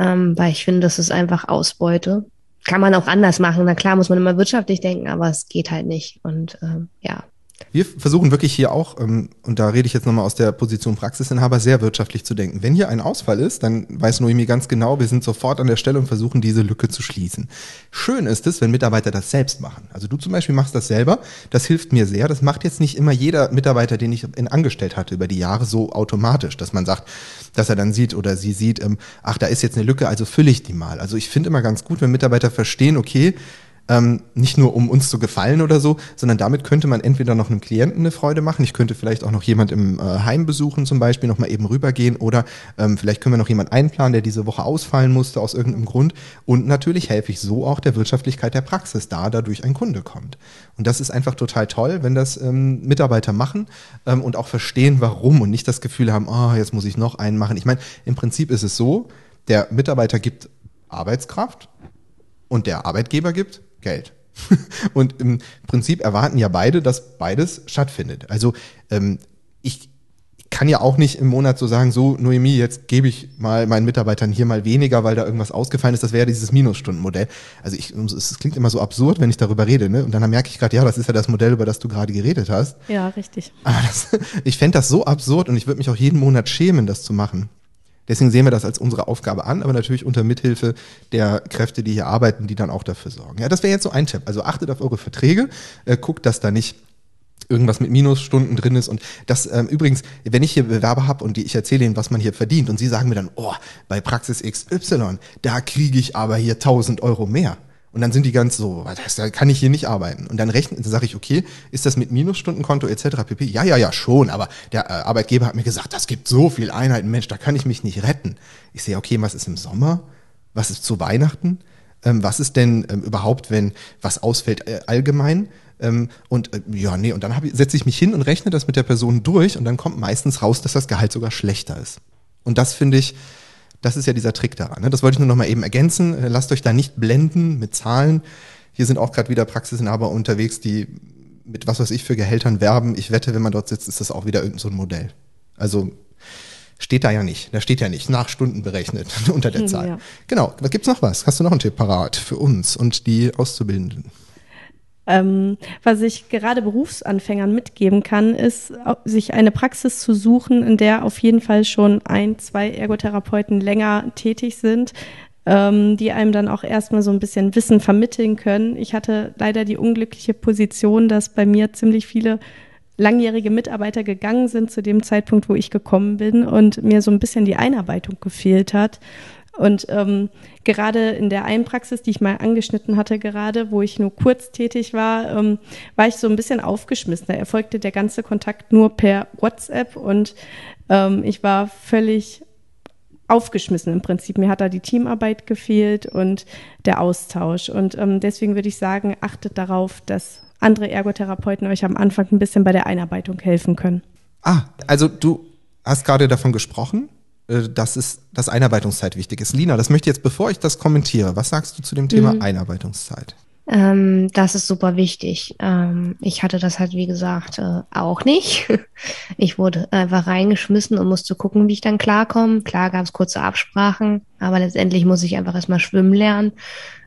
ähm, weil ich finde, das ist einfach Ausbeute. Kann man auch anders machen. Na klar muss man immer wirtschaftlich denken, aber es geht halt nicht. Und ähm, ja, wir versuchen wirklich hier auch, ähm, und da rede ich jetzt nochmal aus der Position Praxisinhaber, sehr wirtschaftlich zu denken. Wenn hier ein Ausfall ist, dann weiß Noemi ganz genau, wir sind sofort an der Stelle und versuchen diese Lücke zu schließen. Schön ist es, wenn Mitarbeiter das selbst machen. Also du zum Beispiel machst das selber, das hilft mir sehr. Das macht jetzt nicht immer jeder Mitarbeiter, den ich in angestellt hatte über die Jahre, so automatisch, dass man sagt, dass er dann sieht oder sie sieht, ähm, ach, da ist jetzt eine Lücke, also fülle ich die mal. Also ich finde immer ganz gut, wenn Mitarbeiter verstehen, okay, Ähm, nicht nur um uns zu gefallen oder so, sondern damit könnte man entweder noch einem Klienten eine Freude machen. Ich könnte vielleicht auch noch jemand im äh, Heim besuchen zum Beispiel, noch mal eben rübergehen oder ähm, vielleicht können wir noch jemand einplanen, der diese Woche ausfallen musste aus irgendeinem Grund. Und natürlich helfe ich so auch der Wirtschaftlichkeit der Praxis, da dadurch ein Kunde kommt. Und das ist einfach total toll, wenn das ähm, Mitarbeiter machen ähm, und auch verstehen, warum und nicht das Gefühl haben, oh, jetzt muss ich noch einen machen. Ich meine, im Prinzip ist es so, der Mitarbeiter gibt Arbeitskraft und der Arbeitgeber gibt Geld. Und im Prinzip erwarten ja beide, dass beides stattfindet. Also ähm, ich kann ja auch nicht im Monat so sagen, so Noemi, jetzt gebe ich mal meinen Mitarbeitern hier mal weniger, weil da irgendwas ausgefallen ist. Das wäre dieses Minusstundenmodell. Also ich, es klingt immer so absurd, wenn ich darüber rede, ne? Und dann merke ich gerade, ja, das ist ja das Modell, über das du gerade geredet hast. Ja, richtig. Aber das, ich fände das so absurd und ich würde mich auch jeden Monat schämen, das zu machen. Deswegen sehen wir das als unsere Aufgabe an, aber natürlich unter Mithilfe der Kräfte, die hier arbeiten, die dann auch dafür sorgen. Ja, das wäre jetzt so ein Tipp. Also achtet auf eure Verträge, äh, guckt, dass da nicht irgendwas mit Minusstunden drin ist. Und das ähm, übrigens, wenn ich hier Bewerber habe und die, ich erzähle ihnen, was man hier verdient und sie sagen mir dann, oh, bei Praxis XY, da kriege ich aber hier 1000 Euro mehr. Und dann sind die ganz so, was da kann ich hier nicht arbeiten. Und dann rechnen, dann sage ich, okay, ist das mit Minusstundenkonto etc. pp? Ja, ja, ja, schon, aber der äh, Arbeitgeber hat mir gesagt, das gibt so viel Einheiten, Mensch, da kann ich mich nicht retten. Ich sehe, okay, was ist im Sommer? Was ist zu Weihnachten? Ähm, was ist denn ähm, überhaupt, wenn was ausfällt äh, allgemein? Ähm, und äh, ja, nee, und dann setze ich mich hin und rechne das mit der Person durch und dann kommt meistens raus, dass das Gehalt sogar schlechter ist. Und das finde ich, das ist ja dieser Trick daran. Ne? Das wollte ich nur noch mal eben ergänzen. Äh, lasst euch da nicht blenden mit Zahlen. Hier sind auch gerade wieder Praxisinhaber unterwegs, die mit was weiß ich für Gehältern werben. Ich wette, wenn man dort sitzt, ist das auch wieder irgendein so ein Modell. Also steht da ja nicht. Da steht ja nicht nach Stunden berechnet unter der hm, Zahl. Ja. Genau. Gibt's noch was. Hast du noch einen Tipp parat für uns und die Auszubildenden? Ähm, was ich gerade Berufsanfängern mitgeben kann, ist, sich eine Praxis zu suchen, in der auf jeden Fall schon ein, zwei Ergotherapeuten länger tätig sind, ähm, die einem dann auch erstmal so ein bisschen Wissen vermitteln können. Ich hatte leider die unglückliche Position, dass bei mir ziemlich viele langjährige Mitarbeiter gegangen sind zu dem Zeitpunkt, wo ich gekommen bin und mir so ein bisschen die Einarbeitung gefehlt hat. Und ähm, gerade in der einen Praxis, die ich mal angeschnitten hatte, gerade, wo ich nur kurz tätig war, ähm, war ich so ein bisschen aufgeschmissen. Da erfolgte der ganze Kontakt nur per WhatsApp und ähm, ich war völlig aufgeschmissen im Prinzip. Mir hat da die Teamarbeit gefehlt und der Austausch. Und ähm, deswegen würde ich sagen, achtet darauf, dass andere Ergotherapeuten euch am Anfang ein bisschen bei der Einarbeitung helfen können. Ah, also du hast gerade davon gesprochen, dass es, dass Einarbeitungszeit wichtig ist. Lina, das möchte ich jetzt, bevor ich das kommentiere, was sagst du zu dem Thema mhm. Einarbeitungszeit? Ähm, das ist super wichtig. Ähm, ich hatte das halt, wie gesagt, äh, auch nicht. Ich wurde einfach reingeschmissen und musste gucken, wie ich dann klarkomme. Klar gab es kurze Absprachen, aber letztendlich muss ich einfach erstmal schwimmen lernen.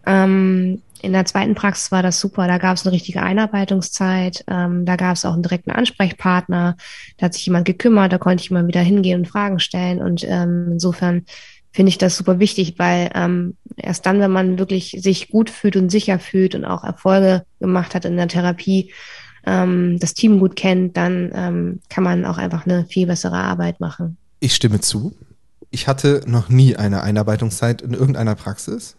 Ähm, in der zweiten Praxis war das super. Da gab es eine richtige Einarbeitungszeit. Ähm, da gab es auch einen direkten Ansprechpartner. Da hat sich jemand gekümmert. Da konnte ich immer wieder hingehen und Fragen stellen. Und ähm, insofern finde ich das super wichtig, weil ähm, erst dann, wenn man wirklich sich gut fühlt und sicher fühlt und auch Erfolge gemacht hat in der Therapie, ähm, das Team gut kennt, dann ähm, kann man auch einfach eine viel bessere Arbeit machen. Ich stimme zu. Ich hatte noch nie eine Einarbeitungszeit in irgendeiner Praxis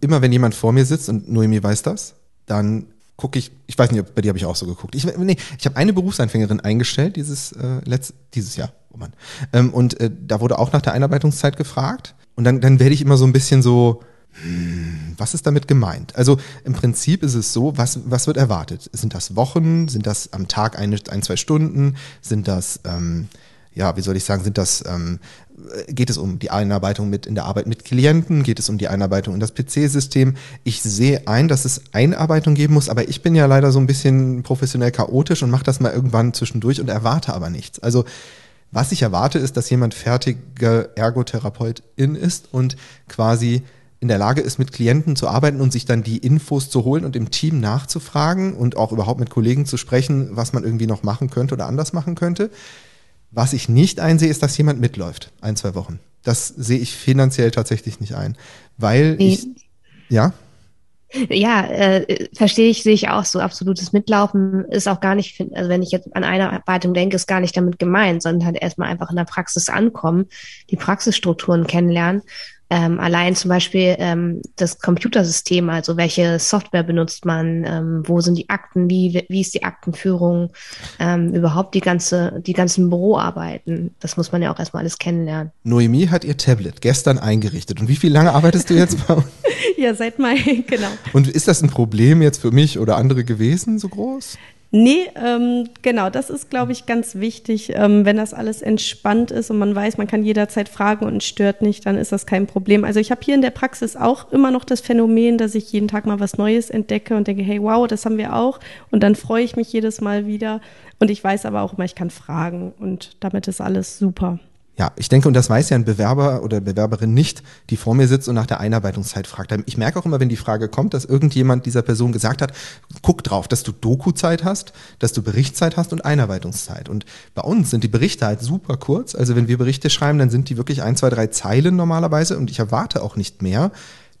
immer wenn jemand vor mir sitzt, und Noemi weiß das, dann gucke ich, ich weiß nicht, bei dir habe ich auch so geguckt. Ich, nee, ich habe eine Berufseinfängerin eingestellt dieses, äh, letzt, dieses Jahr. Oh Mann. Ähm, und äh, da wurde auch nach der Einarbeitungszeit gefragt. Und dann, dann werde ich immer so ein bisschen so, hm, was ist damit gemeint? Also im Prinzip ist es so, was, was wird erwartet? Sind das Wochen? Sind das am Tag ein, ein zwei Stunden? Sind das, ähm, ja, wie soll ich sagen, sind das ähm, geht es um die Einarbeitung mit in der Arbeit mit Klienten, geht es um die Einarbeitung in das PC-System. Ich sehe ein, dass es Einarbeitung geben muss, aber ich bin ja leider so ein bisschen professionell chaotisch und mache das mal irgendwann zwischendurch und erwarte aber nichts. Also was ich erwarte, ist, dass jemand fertige Ergotherapeutin ist und quasi in der Lage ist, mit Klienten zu arbeiten und sich dann die Infos zu holen und im Team nachzufragen und auch überhaupt mit Kollegen zu sprechen, was man irgendwie noch machen könnte oder anders machen könnte. Was ich nicht einsehe, ist, dass jemand mitläuft, ein, zwei Wochen. Das sehe ich finanziell tatsächlich nicht ein. Weil nee. ich, ja? Ja, äh, verstehe ich, sehe ich auch so. Absolutes Mitlaufen ist auch gar nicht, also wenn ich jetzt an eine Einarbeitung denke, ist gar nicht damit gemeint, sondern halt erstmal einfach in der Praxis ankommen, die Praxisstrukturen kennenlernen ähm, allein zum Beispiel ähm, das Computersystem, also welche Software benutzt man, ähm, wo sind die Akten, wie, wie ist die Aktenführung, ähm, überhaupt die ganze, die ganzen Büroarbeiten. Das muss man ja auch erstmal alles kennenlernen. Noemi hat ihr Tablet gestern eingerichtet. Und wie viel lange arbeitest du jetzt bei uns? ja, seit Mai, genau. Und ist das ein Problem jetzt für mich oder andere gewesen, so groß? Nee, ähm, genau, das ist, glaube ich, ganz wichtig. Ähm, wenn das alles entspannt ist und man weiß, man kann jederzeit fragen und stört nicht, dann ist das kein Problem. Also ich habe hier in der Praxis auch immer noch das Phänomen, dass ich jeden Tag mal was Neues entdecke und denke, hey, wow, das haben wir auch. Und dann freue ich mich jedes Mal wieder. Und ich weiß aber auch immer, ich kann fragen und damit ist alles super. Ja, ich denke, und das weiß ja ein Bewerber oder Bewerberin nicht, die vor mir sitzt und nach der Einarbeitungszeit fragt. Ich merke auch immer, wenn die Frage kommt, dass irgendjemand dieser Person gesagt hat, guck drauf, dass du Doku-Zeit hast, dass du Berichtszeit hast und Einarbeitungszeit. Und bei uns sind die Berichte halt super kurz. Also wenn wir Berichte schreiben, dann sind die wirklich ein, zwei, drei Zeilen normalerweise und ich erwarte auch nicht mehr.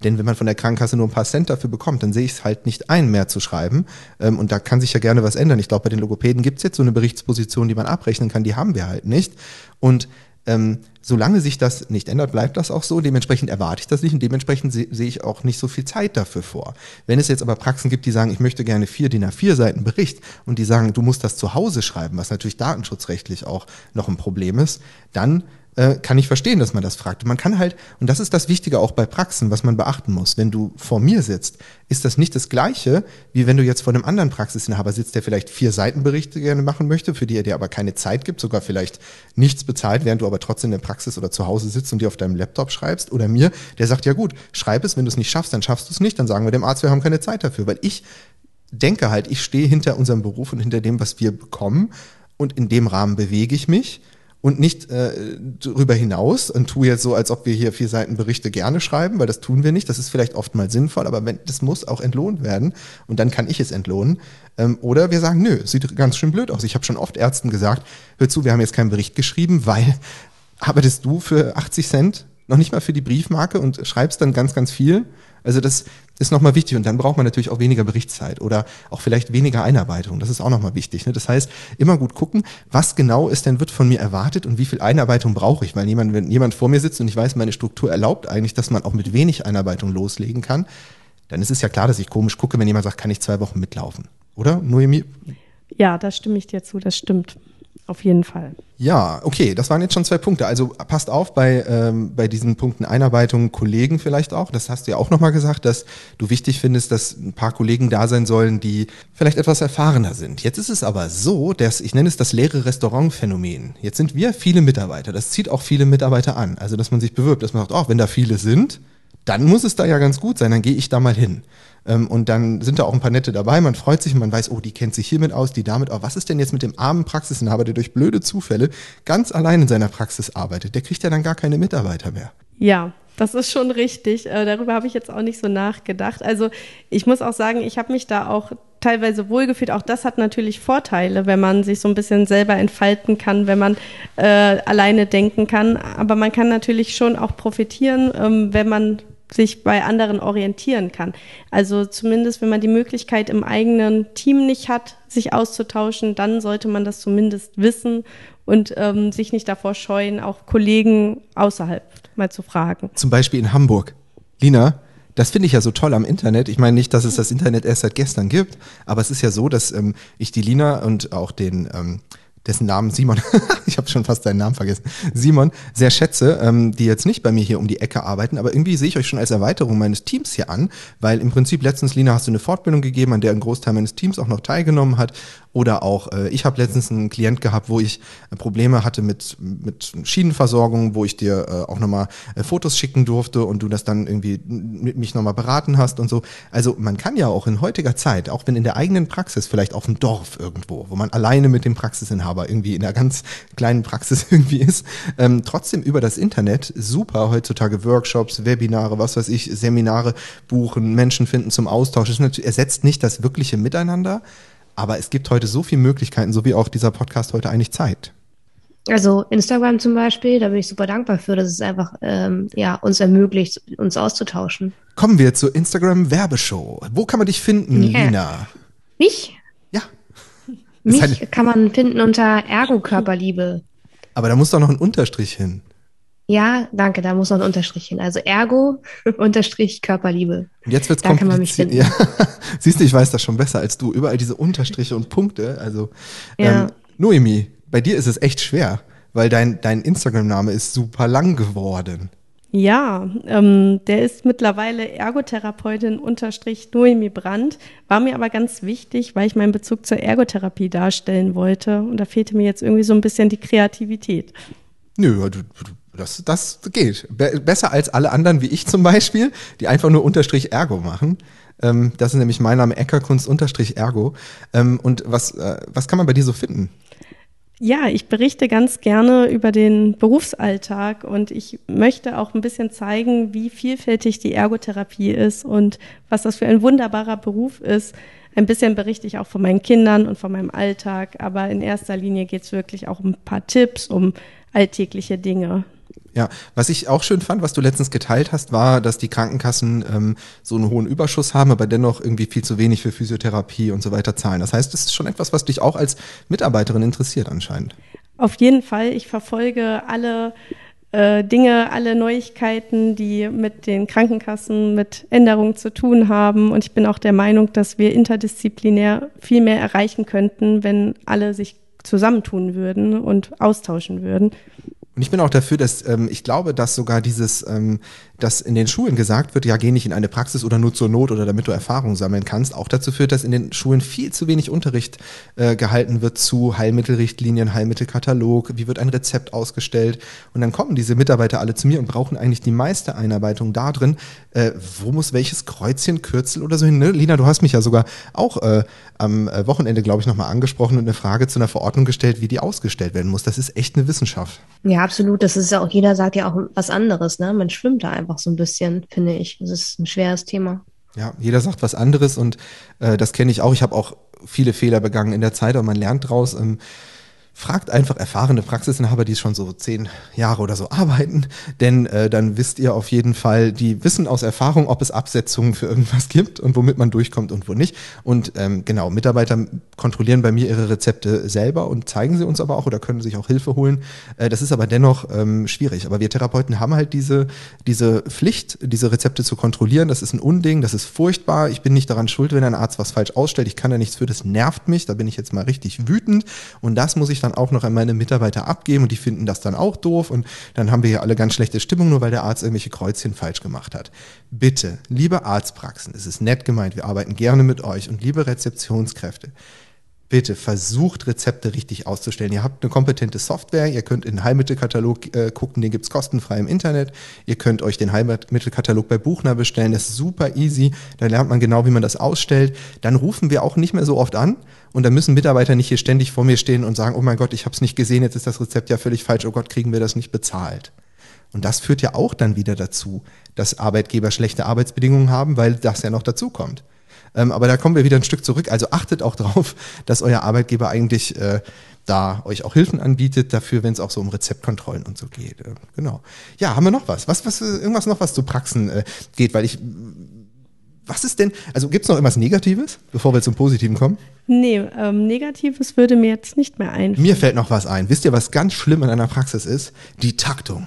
Denn wenn man von der Krankenkasse nur ein paar Cent dafür bekommt, dann sehe ich es halt nicht ein, mehr zu schreiben. Ähm, und da kann sich ja gerne was ändern. Ich glaube, bei den Logopäden gibt es jetzt so eine Berichtsposition, die man abrechnen kann, die haben wir halt nicht. Und ähm, solange sich das nicht ändert, bleibt das auch so. Dementsprechend erwarte ich das nicht und dementsprechend se sehe ich auch nicht so viel Zeit dafür vor. Wenn es jetzt aber Praxen gibt, die sagen, ich möchte gerne vier DIN A4 Seiten Bericht und die sagen, du musst das zu Hause schreiben, was natürlich datenschutzrechtlich auch noch ein Problem ist, dann äh, kann ich verstehen, dass man das fragt. Man kann halt, und das ist das Wichtige auch bei Praxen, was man beachten muss. Wenn du vor mir sitzt, ist das nicht das Gleiche, wie wenn du jetzt vor einem anderen Praxisinhaber sitzt, der vielleicht vier Seitenberichte gerne machen möchte, für die er dir aber keine Zeit gibt, sogar vielleicht nichts bezahlt, während du aber trotzdem in der Praxis oder zu Hause sitzt und dir auf deinem Laptop schreibst. Oder mir, der sagt, ja gut, schreib es, wenn du es nicht schaffst, dann schaffst du es nicht, dann sagen wir dem Arzt, wir haben keine Zeit dafür, weil ich denke halt, ich stehe hinter unserem Beruf und hinter dem, was wir bekommen und in dem Rahmen bewege ich mich und nicht äh, darüber hinaus und tue jetzt so, als ob wir hier vier Seiten Berichte gerne schreiben, weil das tun wir nicht. Das ist vielleicht oft mal sinnvoll, aber wenn, das muss auch entlohnt werden und dann kann ich es entlohnen. Ähm, oder wir sagen, nö, sieht ganz schön blöd aus. Ich habe schon oft Ärzten gesagt, hör zu, wir haben jetzt keinen Bericht geschrieben, weil arbeitest du für 80 Cent, noch nicht mal für die Briefmarke und schreibst dann ganz, ganz viel. Also das ist nochmal wichtig und dann braucht man natürlich auch weniger Berichtszeit oder auch vielleicht weniger Einarbeitung. Das ist auch nochmal wichtig. Ne? Das heißt, immer gut gucken, was genau ist denn, wird von mir erwartet und wie viel Einarbeitung brauche ich. Weil jemand, wenn jemand vor mir sitzt und ich weiß, meine Struktur erlaubt eigentlich, dass man auch mit wenig Einarbeitung loslegen kann, dann ist es ja klar, dass ich komisch gucke, wenn jemand sagt, kann ich zwei Wochen mitlaufen. Oder, Noemi? Ja, da stimme ich dir zu, das stimmt auf jeden Fall. Ja, okay, das waren jetzt schon zwei Punkte. Also passt auf bei, ähm, bei diesen Punkten Einarbeitung, Kollegen vielleicht auch. Das hast du ja auch nochmal gesagt, dass du wichtig findest, dass ein paar Kollegen da sein sollen, die vielleicht etwas erfahrener sind. Jetzt ist es aber so, dass ich nenne es das leere Restaurant-Phänomen. Jetzt sind wir viele Mitarbeiter. Das zieht auch viele Mitarbeiter an. Also, dass man sich bewirbt, dass man sagt, oh, wenn da viele sind, dann muss es da ja ganz gut sein, dann gehe ich da mal hin. Ähm, und dann sind da auch ein paar nette dabei, man freut sich man weiß, oh, die kennt sich hiermit aus, die damit. Aber was ist denn jetzt mit dem armen Praxisinhaber, der durch blöde Zufälle ganz allein in seiner Praxis arbeitet? Der kriegt ja dann gar keine Mitarbeiter mehr. Ja, das ist schon richtig. Äh, darüber habe ich jetzt auch nicht so nachgedacht. Also ich muss auch sagen, ich habe mich da auch teilweise wohlgefühlt. Auch das hat natürlich Vorteile, wenn man sich so ein bisschen selber entfalten kann, wenn man äh, alleine denken kann. Aber man kann natürlich schon auch profitieren, ähm, wenn man sich bei anderen orientieren kann. Also zumindest, wenn man die Möglichkeit im eigenen Team nicht hat, sich auszutauschen, dann sollte man das zumindest wissen und ähm, sich nicht davor scheuen, auch Kollegen außerhalb mal zu fragen. Zum Beispiel in Hamburg. Lina, das finde ich ja so toll am Internet. Ich meine nicht, dass es das Internet erst seit gestern gibt, aber es ist ja so, dass ähm, ich die Lina und auch den ähm, dessen Namen Simon, ich habe schon fast seinen Namen vergessen, Simon sehr schätze, ähm, die jetzt nicht bei mir hier um die Ecke arbeiten, aber irgendwie sehe ich euch schon als Erweiterung meines Teams hier an, weil im Prinzip letztens, Lina, hast du eine Fortbildung gegeben, an der ein Großteil meines Teams auch noch teilgenommen hat oder auch, äh, ich habe letztens einen Klient gehabt, wo ich äh, Probleme hatte mit, mit Schienenversorgung, wo ich dir äh, auch nochmal äh, Fotos schicken durfte und du das dann irgendwie mit mich nochmal beraten hast und so. Also man kann ja auch in heutiger Zeit, auch wenn in der eigenen Praxis, vielleicht auf dem Dorf irgendwo, wo man alleine mit dem Praxisinhaber irgendwie in einer ganz kleinen Praxis irgendwie ist, ähm, trotzdem über das Internet super heutzutage Workshops, Webinare, was weiß ich, Seminare buchen, Menschen finden zum Austausch. Das ersetzt nicht das wirkliche Miteinander, aber es gibt heute so viele Möglichkeiten, so wie auch dieser Podcast heute eigentlich zeigt. Also Instagram zum Beispiel, da bin ich super dankbar für, dass es einfach ähm, ja, uns ermöglicht, uns auszutauschen. Kommen wir zur Instagram-Werbeshow. Wo kann man dich finden, yeah. Lina? Mich? Mich eine... kann man finden unter Ergo Körperliebe. Aber da muss doch noch ein Unterstrich hin. Ja, danke, da muss noch ein Unterstrich hin. Also Ergo, Unterstrich, Körperliebe. Und jetzt wird's Da kann man mich kompliziert. Ja. Siehst du, ich weiß das schon besser als du. Überall diese Unterstriche und Punkte. Also, Ja. ähm, Noemi, bei dir ist es echt schwer, weil dein, dein Instagram-Name ist super lang geworden. Ja, ähm, der ist mittlerweile Ergotherapeutin unterstrich Noemi Brandt, war mir aber ganz wichtig, weil ich meinen Bezug zur Ergotherapie darstellen wollte und da fehlte mir jetzt irgendwie so ein bisschen die Kreativität. Nö, das, das geht. Be besser als alle anderen, wie ich zum Beispiel, die einfach nur Unterstrich Ergo machen. Ähm, das ist nämlich mein Name, Eckerkunst Unterstrich Ergo. Ähm, und was, äh, was kann man bei dir so finden? Ja, ich berichte ganz gerne über den Berufsalltag und ich möchte auch ein bisschen zeigen, wie vielfältig die Ergotherapie ist und was das für ein wunderbarer Beruf ist. Ein bisschen berichte ich auch von meinen Kindern und von meinem Alltag, aber in erster Linie geht es wirklich auch um ein paar Tipps, um alltägliche Dinge. Ja, was ich auch schön fand, was du letztens geteilt hast, war, dass die Krankenkassen ähm, so einen hohen Überschuss haben, aber dennoch irgendwie viel zu wenig für Physiotherapie und so weiter zahlen. Das heißt, das ist schon etwas, was dich auch als Mitarbeiterin interessiert anscheinend. Auf jeden Fall, ich verfolge alle äh, Dinge, alle Neuigkeiten, die mit den Krankenkassen, mit Änderungen zu tun haben. Und ich bin auch der Meinung, dass wir interdisziplinär viel mehr erreichen könnten, wenn alle sich zusammentun würden und austauschen würden. Und ich bin auch dafür, dass ähm, ich glaube, dass sogar dieses, ähm, dass in den Schulen gesagt wird, ja, geh nicht in eine Praxis oder nur zur Not oder damit du Erfahrung sammeln kannst, auch dazu führt, dass in den Schulen viel zu wenig Unterricht äh, gehalten wird zu Heilmittelrichtlinien, Heilmittelkatalog, wie wird ein Rezept ausgestellt. Und dann kommen diese Mitarbeiter alle zu mir und brauchen eigentlich die meiste Einarbeitung da drin, äh, wo muss welches Kreuzchen, Kürzel oder so hin. Ne? Lina, du hast mich ja sogar auch äh, am äh, Wochenende, glaube ich, nochmal angesprochen und eine Frage zu einer Verordnung gestellt, wie die ausgestellt werden muss. Das ist echt eine Wissenschaft. Ja, absolut. Das ist ja auch, jeder sagt ja auch was anderes, ne? Man schwimmt da einfach so ein bisschen, finde ich. Das ist ein schweres Thema. Ja, jeder sagt was anderes und äh, das kenne ich auch. Ich habe auch viele Fehler begangen in der Zeit, aber man lernt draus. Ähm, fragt einfach erfahrene Praxisinhaber, die schon so zehn Jahre oder so arbeiten, denn äh, dann wisst ihr auf jeden Fall, die wissen aus Erfahrung, ob es Absetzungen für irgendwas gibt und womit man durchkommt und wo nicht. Und ähm, genau, Mitarbeiter kontrollieren bei mir ihre Rezepte selber und zeigen sie uns aber auch oder können sich auch Hilfe holen. Äh, das ist aber dennoch ähm, schwierig. Aber wir Therapeuten haben halt diese, diese Pflicht, diese Rezepte zu kontrollieren. Das ist ein Unding, das ist furchtbar. Ich bin nicht daran schuld, wenn ein Arzt was falsch ausstellt. Ich kann da nichts für, das nervt mich. Da bin ich jetzt mal richtig wütend. Und das muss ich dann auch noch an meine Mitarbeiter abgeben und die finden das dann auch doof. Und dann haben wir hier alle ganz schlechte Stimmung, nur weil der Arzt irgendwelche Kreuzchen falsch gemacht hat. Bitte, liebe Arztpraxen, es ist nett gemeint, wir arbeiten gerne mit euch und liebe Rezeptionskräfte. Bitte versucht Rezepte richtig auszustellen. Ihr habt eine kompetente Software, ihr könnt in den Heilmittelkatalog äh, gucken, den gibt's kostenfrei im Internet. Ihr könnt euch den Heilmittelkatalog bei Buchner bestellen, das ist super easy. Da lernt man genau, wie man das ausstellt. Dann rufen wir auch nicht mehr so oft an und dann müssen Mitarbeiter nicht hier ständig vor mir stehen und sagen, oh mein Gott, ich habe es nicht gesehen, jetzt ist das Rezept ja völlig falsch, oh Gott, kriegen wir das nicht bezahlt. Und das führt ja auch dann wieder dazu, dass Arbeitgeber schlechte Arbeitsbedingungen haben, weil das ja noch dazu kommt. Ähm, aber da kommen wir wieder ein Stück zurück. Also achtet auch drauf, dass euer Arbeitgeber eigentlich äh, da euch auch Hilfen anbietet dafür, wenn es auch so um Rezeptkontrollen und so geht. Äh, genau. Ja, haben wir noch was? Was, was, irgendwas noch, was zu Praxen äh, geht? Weil ich, was ist denn, also gibt es noch irgendwas Negatives, bevor wir zum Positiven kommen? Nee, ähm, Negatives würde mir jetzt nicht mehr einfallen. Mir fällt noch was ein. Wisst ihr, was ganz schlimm in einer Praxis ist? Die Taktung.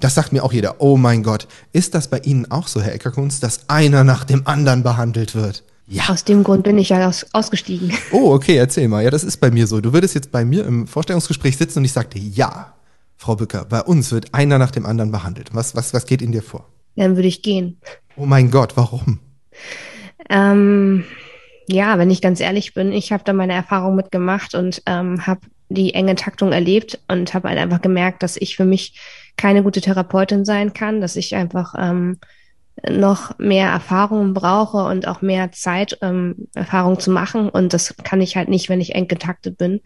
Das sagt mir auch jeder. Oh mein Gott, ist das bei Ihnen auch so, Herr Eckerkunz, dass einer nach dem anderen behandelt wird? Ja. Aus dem Grund bin ich ja aus, ausgestiegen. Oh, okay, erzähl mal. Ja, das ist bei mir so. Du würdest jetzt bei mir im Vorstellungsgespräch sitzen und ich sagte, ja, Frau Bücker, bei uns wird einer nach dem anderen behandelt. Was, was, was geht in dir vor? Dann würde ich gehen. Oh mein Gott, warum? Ähm, ja, wenn ich ganz ehrlich bin, ich habe da meine Erfahrung mitgemacht und ähm, habe die enge Taktung erlebt und habe halt einfach gemerkt, dass ich für mich keine gute Therapeutin sein kann, dass ich einfach ähm, noch mehr Erfahrung brauche und auch mehr Zeit, ähm, Erfahrung zu machen. Und das kann ich halt nicht, wenn ich eng getaktet bin.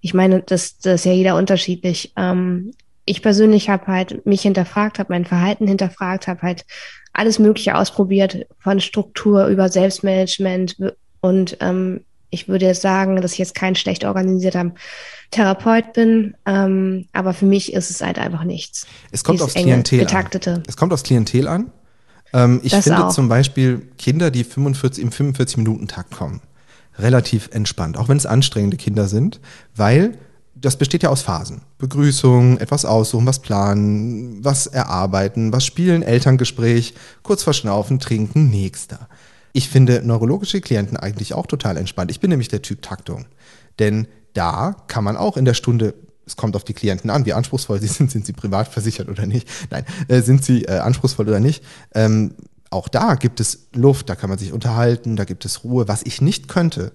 Ich meine, das, das ist ja jeder unterschiedlich. Ähm, ich persönlich habe halt mich hinterfragt, habe mein Verhalten hinterfragt, habe halt alles Mögliche ausprobiert, von Struktur über Selbstmanagement und ähm, ich würde jetzt sagen, dass ich jetzt kein schlecht organisierter Therapeut bin, ähm, aber für mich ist es halt einfach nichts. Es kommt aufs enge, Klientel getaktete. an. Es kommt aufs Klientel an. Ähm, ich Das finde auch. zum Beispiel Kinder, die 45, im 45-Minuten-Takt kommen, relativ entspannt, auch wenn es anstrengende Kinder sind, weil das besteht ja aus Phasen. Begrüßung, etwas aussuchen, was planen, was erarbeiten, was spielen, Elterngespräch, kurz verschnaufen, trinken, nächster. Ich finde neurologische Klienten eigentlich auch total entspannt. Ich bin nämlich der Typ Taktung. Denn da kann man auch in der Stunde es kommt auf die Klienten an, wie anspruchsvoll sie sind, sind sie privat versichert oder nicht. Nein, äh, sind sie äh, anspruchsvoll oder nicht. Ähm, auch da gibt es Luft, da kann man sich unterhalten, da gibt es Ruhe. Was ich nicht könnte,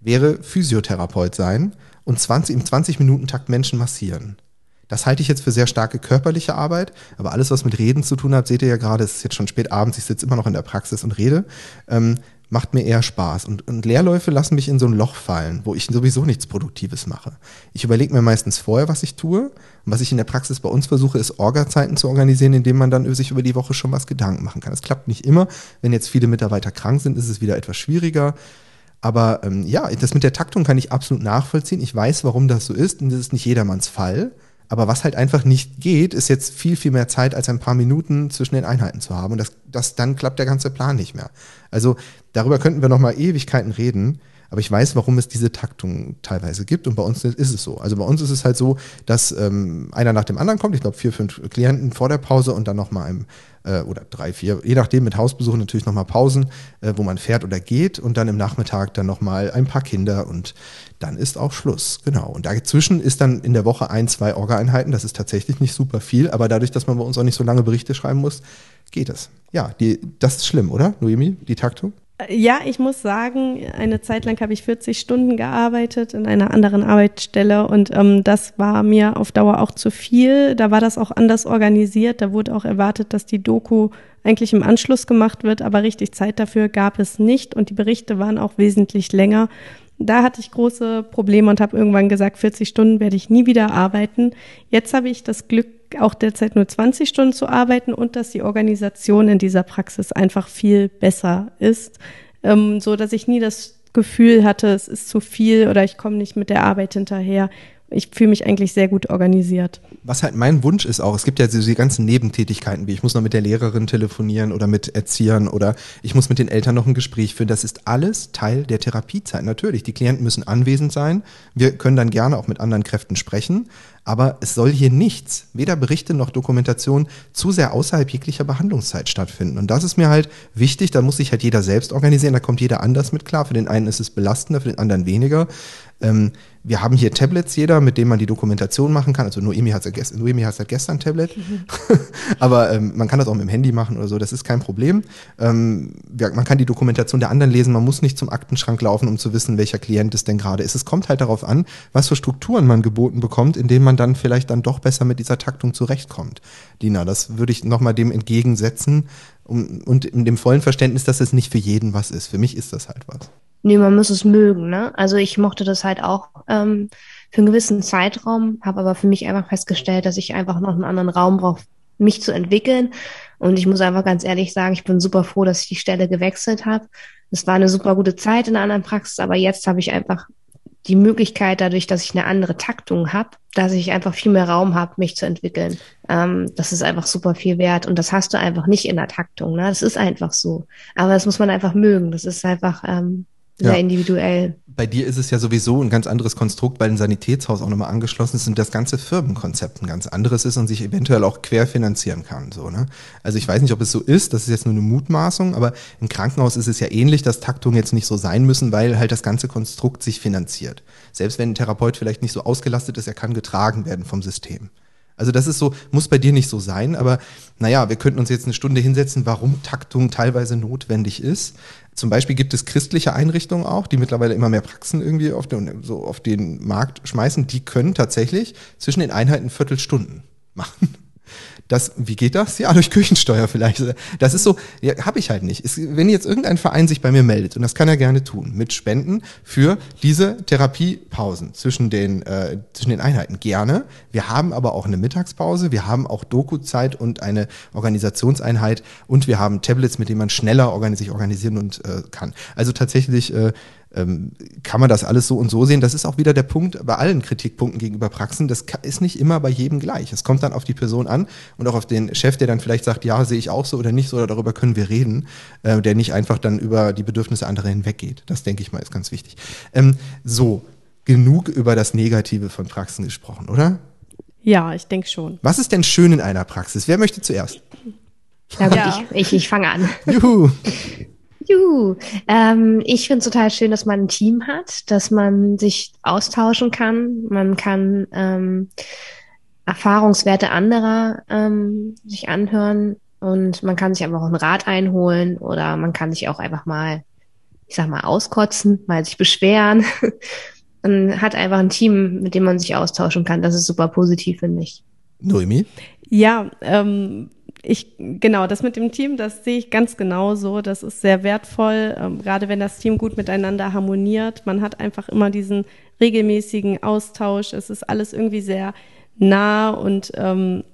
wäre Physiotherapeut sein und 20, im 20-Minuten-Takt Menschen massieren. Das halte ich jetzt für sehr starke körperliche Arbeit, aber alles, was mit Reden zu tun hat, seht ihr ja gerade, es ist jetzt schon spät abends, ich sitze immer noch in der Praxis und rede, ähm, macht mir eher Spaß. Und, und Leerläufe lassen mich in so ein Loch fallen, wo ich sowieso nichts Produktives mache. Ich überlege mir meistens vorher, was ich tue. Und was ich in der Praxis bei uns versuche, ist Orga-Zeiten zu organisieren, indem man dann sich über die Woche schon was Gedanken machen kann. Das klappt nicht immer. Wenn jetzt viele Mitarbeiter krank sind, ist es wieder etwas schwieriger. Aber ähm, ja, das mit der Taktung kann ich absolut nachvollziehen. Ich weiß, warum das so ist und das ist nicht jedermanns Fall. Aber was halt einfach nicht geht, ist jetzt viel, viel mehr Zeit als ein paar Minuten zwischen den Einheiten zu haben. Und das, das dann klappt der ganze Plan nicht mehr. Also darüber könnten wir noch mal Ewigkeiten reden. Aber ich weiß, warum es diese Taktung teilweise gibt und bei uns ist es so. Also bei uns ist es halt so, dass ähm, einer nach dem anderen kommt, ich glaube vier, fünf Klienten vor der Pause und dann nochmal im oder drei, vier, je nachdem mit Hausbesuchen natürlich nochmal Pausen, äh, wo man fährt oder geht und dann im Nachmittag dann nochmal ein paar Kinder und dann ist auch Schluss. Genau. Und dazwischen ist dann in der Woche ein, zwei Orga-Einheiten. Das ist tatsächlich nicht super viel, aber dadurch, dass man bei uns auch nicht so lange Berichte schreiben muss, geht es. Ja, die, das ist schlimm, oder, Noemi, die Taktung? Ja, ich muss sagen, eine Zeit lang habe ich 40 Stunden gearbeitet in einer anderen Arbeitsstelle und ähm, das war mir auf Dauer auch zu viel. Da war das auch anders organisiert. Da wurde auch erwartet, dass die Doku eigentlich im Anschluss gemacht wird, aber richtig Zeit dafür gab es nicht und die Berichte waren auch wesentlich länger. Da hatte ich große Probleme und habe irgendwann gesagt, 40 Stunden werde ich nie wieder arbeiten. Jetzt habe ich das Glück, auch derzeit nur 20 Stunden zu arbeiten und dass die Organisation in dieser Praxis einfach viel besser ist, ähm, so dass ich nie das Gefühl hatte, es ist zu viel oder ich komme nicht mit der Arbeit hinterher ich fühle mich eigentlich sehr gut organisiert. Was halt mein Wunsch ist auch, es gibt ja diese ganzen Nebentätigkeiten, wie ich muss noch mit der Lehrerin telefonieren oder mit Erziehern oder ich muss mit den Eltern noch ein Gespräch führen. Das ist alles Teil der Therapiezeit. Natürlich, die Klienten müssen anwesend sein. Wir können dann gerne auch mit anderen Kräften sprechen. Aber es soll hier nichts, weder Berichte noch Dokumentation, zu sehr außerhalb jeglicher Behandlungszeit stattfinden. Und das ist mir halt wichtig, da muss sich halt jeder selbst organisieren, da kommt jeder anders mit klar. Für den einen ist es belastender, für den anderen weniger. Ähm, wir haben hier Tablets jeder, mit denen man die Dokumentation machen kann. Also Noemi hat Noemi hat ja gestern ein Tablet, mhm. aber ähm, man kann das auch mit dem Handy machen oder so. Das ist kein Problem. Ähm, man kann die Dokumentation der anderen lesen. Man muss nicht zum Aktenschrank laufen, um zu wissen, welcher Klient es denn gerade ist. Es kommt halt darauf an, was für Strukturen man geboten bekommt, in denen man dann vielleicht dann doch besser mit dieser Taktung zurechtkommt. Lina, das würde ich nochmal dem entgegensetzen um, und in dem vollen Verständnis, dass es nicht für jeden was ist. Für mich ist das halt was. Nee, man muss es mögen, ne? Also ich mochte das halt auch ähm, für einen gewissen Zeitraum, habe aber für mich einfach festgestellt, dass ich einfach noch einen anderen Raum brauche, mich zu entwickeln. Und ich muss einfach ganz ehrlich sagen, ich bin super froh, dass ich die Stelle gewechselt habe. Es war eine super gute Zeit in einer anderen Praxis, aber jetzt habe ich einfach die Möglichkeit, dadurch, dass ich eine andere Taktung habe, dass ich einfach viel mehr Raum habe, mich zu entwickeln. Ähm, das ist einfach super viel wert und das hast du einfach nicht in der Taktung. Ne? Das ist einfach so. Aber das muss man einfach mögen. Das ist einfach ähm, sehr ja. individuell. Bei dir ist es ja sowieso ein ganz anderes Konstrukt, weil ein Sanitätshaus auch nochmal angeschlossen ist und das ganze Firmenkonzept ein ganz anderes ist und sich eventuell auch querfinanzieren kann. So, ne? Also ich weiß nicht, ob es so ist, das ist jetzt nur eine Mutmaßung, aber im Krankenhaus ist es ja ähnlich, dass Taktungen jetzt nicht so sein müssen, weil halt das ganze Konstrukt sich finanziert. Selbst wenn ein Therapeut vielleicht nicht so ausgelastet ist, er kann getragen werden vom System. Also das ist so, muss bei dir nicht so sein, aber naja, wir könnten uns jetzt eine Stunde hinsetzen, warum Taktung teilweise notwendig ist. Zum Beispiel gibt es christliche Einrichtungen auch, die mittlerweile immer mehr Praxen irgendwie auf den, so auf den Markt schmeißen. Die können tatsächlich zwischen den Einheiten Viertelstunden machen. Das, wie geht das? Ja, durch Küchensteuer vielleicht. Das ist so, ja, habe ich halt nicht. Ist, wenn jetzt irgendein Verein sich bei mir meldet, und das kann er gerne tun, mit Spenden für diese Therapiepausen zwischen den, äh, zwischen den Einheiten, gerne. Wir haben aber auch eine Mittagspause, wir haben auch Doku-Zeit und eine Organisationseinheit und wir haben Tablets, mit denen man schneller sich organisieren und äh, kann. Also tatsächlich äh, ähm, kann man das alles so und so sehen. Das ist auch wieder der Punkt bei allen Kritikpunkten gegenüber Praxen. Das ist nicht immer bei jedem gleich. Es kommt dann auf die Person an und auch auf den Chef, der dann vielleicht sagt, ja, sehe ich auch so oder nicht so, oder darüber können wir reden, äh, der nicht einfach dann über die Bedürfnisse anderer hinweggeht. Das denke ich mal ist ganz wichtig. Ähm, so, genug über das Negative von Praxen gesprochen, oder? Ja, ich denke schon. Was ist denn schön in einer Praxis? Wer möchte zuerst? Ja, gut, ja. Ich, ich, ich fange an. Juhu. Juhu. Ähm, ich finde es total schön, dass man ein Team hat, dass man sich austauschen kann. Man kann ähm, Erfahrungswerte anderer ähm, sich anhören und man kann sich einfach auch einen Rat einholen oder man kann sich auch einfach mal, ich sag mal, auskotzen, mal sich beschweren. man hat einfach ein Team, mit dem man sich austauschen kann. Das ist super positiv, finde ich. Noemi? Ja, ähm, ich, genau, das mit dem Team, das sehe ich ganz genauso. Das ist sehr wertvoll, ähm, gerade wenn das Team gut miteinander harmoniert. Man hat einfach immer diesen regelmäßigen Austausch. Es ist alles irgendwie sehr nah und ähm,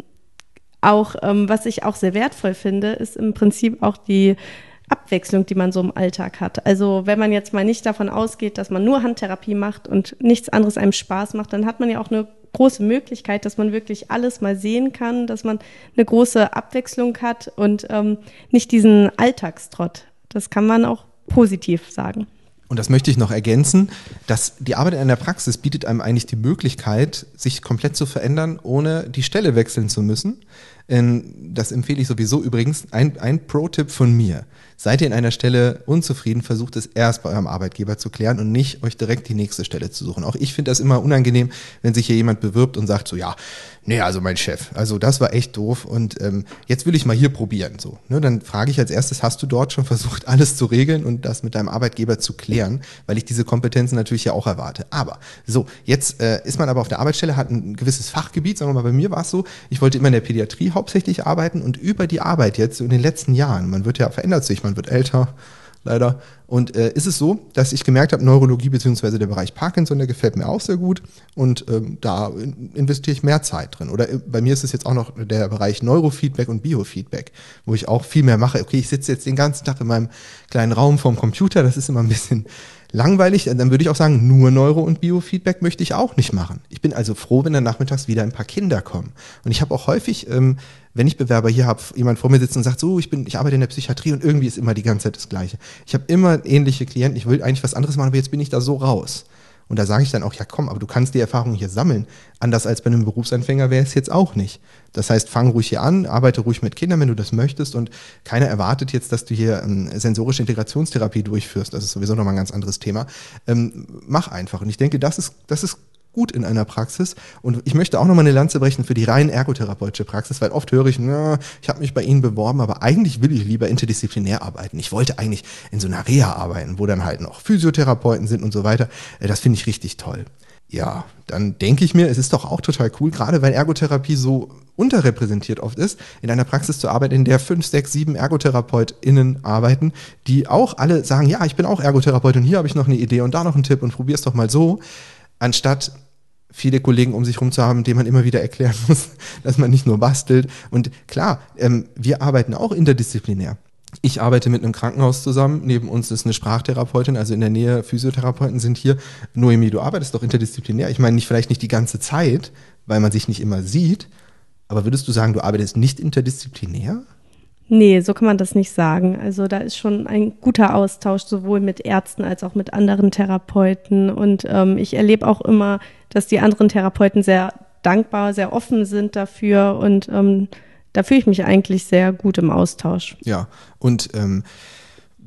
auch, ähm, was ich auch sehr wertvoll finde, ist im Prinzip auch die Abwechslung, die man so im Alltag hat. Also wenn man jetzt mal nicht davon ausgeht, dass man nur Handtherapie macht und nichts anderes einem Spaß macht, dann hat man ja auch eine große Möglichkeit, dass man wirklich alles mal sehen kann, dass man eine große Abwechslung hat und ähm, nicht diesen Alltagstrott. Das kann man auch positiv sagen. Und das möchte ich noch ergänzen, dass die Arbeit in der Praxis bietet einem eigentlich die Möglichkeit, sich komplett zu verändern, ohne die Stelle wechseln zu müssen. Das empfehle ich sowieso übrigens. Ein, ein Pro-Tipp von mir. Seid ihr in einer Stelle unzufrieden, versucht es erst bei eurem Arbeitgeber zu klären und nicht euch direkt die nächste Stelle zu suchen. Auch ich finde das immer unangenehm, wenn sich hier jemand bewirbt und sagt so, ja, nee, also mein Chef, also das war echt doof und ähm, jetzt will ich mal hier probieren. So, ne, dann frage ich als erstes, hast du dort schon versucht, alles zu regeln und das mit deinem Arbeitgeber zu klären, weil ich diese Kompetenzen natürlich ja auch erwarte. Aber so, jetzt äh, ist man aber auf der Arbeitsstelle, hat ein gewisses Fachgebiet, sagen wir mal, bei mir war es so, ich wollte immer in der Pädiatrie hauptsächlich arbeiten und über die Arbeit jetzt so in den letzten Jahren, man wird ja verändert sich, man wird älter, leider. Und äh, ist es so, dass ich gemerkt habe, Neurologie beziehungsweise der Bereich Parkinson, der gefällt mir auch sehr gut und ähm, da investiere ich mehr Zeit drin. Oder äh, bei mir ist es jetzt auch noch der Bereich Neurofeedback und Biofeedback, wo ich auch viel mehr mache. Okay, ich sitze jetzt den ganzen Tag in meinem kleinen Raum vorm Computer, das ist immer ein bisschen langweilig, dann würde ich auch sagen, nur Neuro- und Biofeedback möchte ich auch nicht machen. Ich bin also froh, wenn dann nachmittags wieder ein paar Kinder kommen. Und ich habe auch häufig, ähm, wenn ich Bewerber hier habe, jemand vor mir sitzt und sagt, so, ich bin, ich arbeite in der Psychiatrie und irgendwie ist immer die ganze Zeit das Gleiche. Ich habe immer ähnliche Klienten, ich will eigentlich was anderes machen, aber jetzt bin ich da so raus. Und da sage ich dann auch, ja komm, aber du kannst die Erfahrung hier sammeln. Anders als bei einem Berufsanfänger wäre es jetzt auch nicht. Das heißt, fang ruhig hier an, arbeite ruhig mit Kindern, wenn du das möchtest. Und keiner erwartet jetzt, dass du hier ähm, sensorische Integrationstherapie durchführst. Das ist sowieso nochmal ein ganz anderes Thema. Ähm, mach einfach. Und ich denke, das ist, das ist gut in einer Praxis. Und ich möchte auch nochmal eine Lanze brechen für die rein ergotherapeutische Praxis, weil oft höre ich, na, ich habe mich bei Ihnen beworben, aber eigentlich will ich lieber interdisziplinär arbeiten. Ich wollte eigentlich in so einer Reha arbeiten, wo dann halt noch Physiotherapeuten sind und so weiter. Äh, das finde ich richtig toll. Ja, dann denke ich mir, es ist doch auch total cool, gerade weil Ergotherapie so unterrepräsentiert oft ist, in einer Praxis zu arbeiten, in der fünf, sechs, sieben ErgotherapeutInnen arbeiten, die auch alle sagen, ja, ich bin auch Ergotherapeut und hier habe ich noch eine Idee und da noch einen Tipp und probier's doch mal so, anstatt viele Kollegen um sich herum zu haben, denen man immer wieder erklären muss, dass man nicht nur bastelt. Und klar, ähm, wir arbeiten auch interdisziplinär. Ich arbeite mit einem Krankenhaus zusammen. Neben uns ist eine Sprachtherapeutin, also in der Nähe Physiotherapeuten sind hier. Noemi, du arbeitest doch interdisziplinär. Ich meine, nicht vielleicht nicht die ganze Zeit, weil man sich nicht immer sieht. Aber würdest du sagen, du arbeitest nicht interdisziplinär? Nee, so kann man das nicht sagen. Also da ist schon ein guter Austausch sowohl mit Ärzten als auch mit anderen Therapeuten. Und ähm, ich erlebe auch immer, dass die anderen Therapeuten sehr dankbar, sehr offen sind dafür. Und ähm, da fühle ich mich eigentlich sehr gut im Austausch. Ja, und ähm,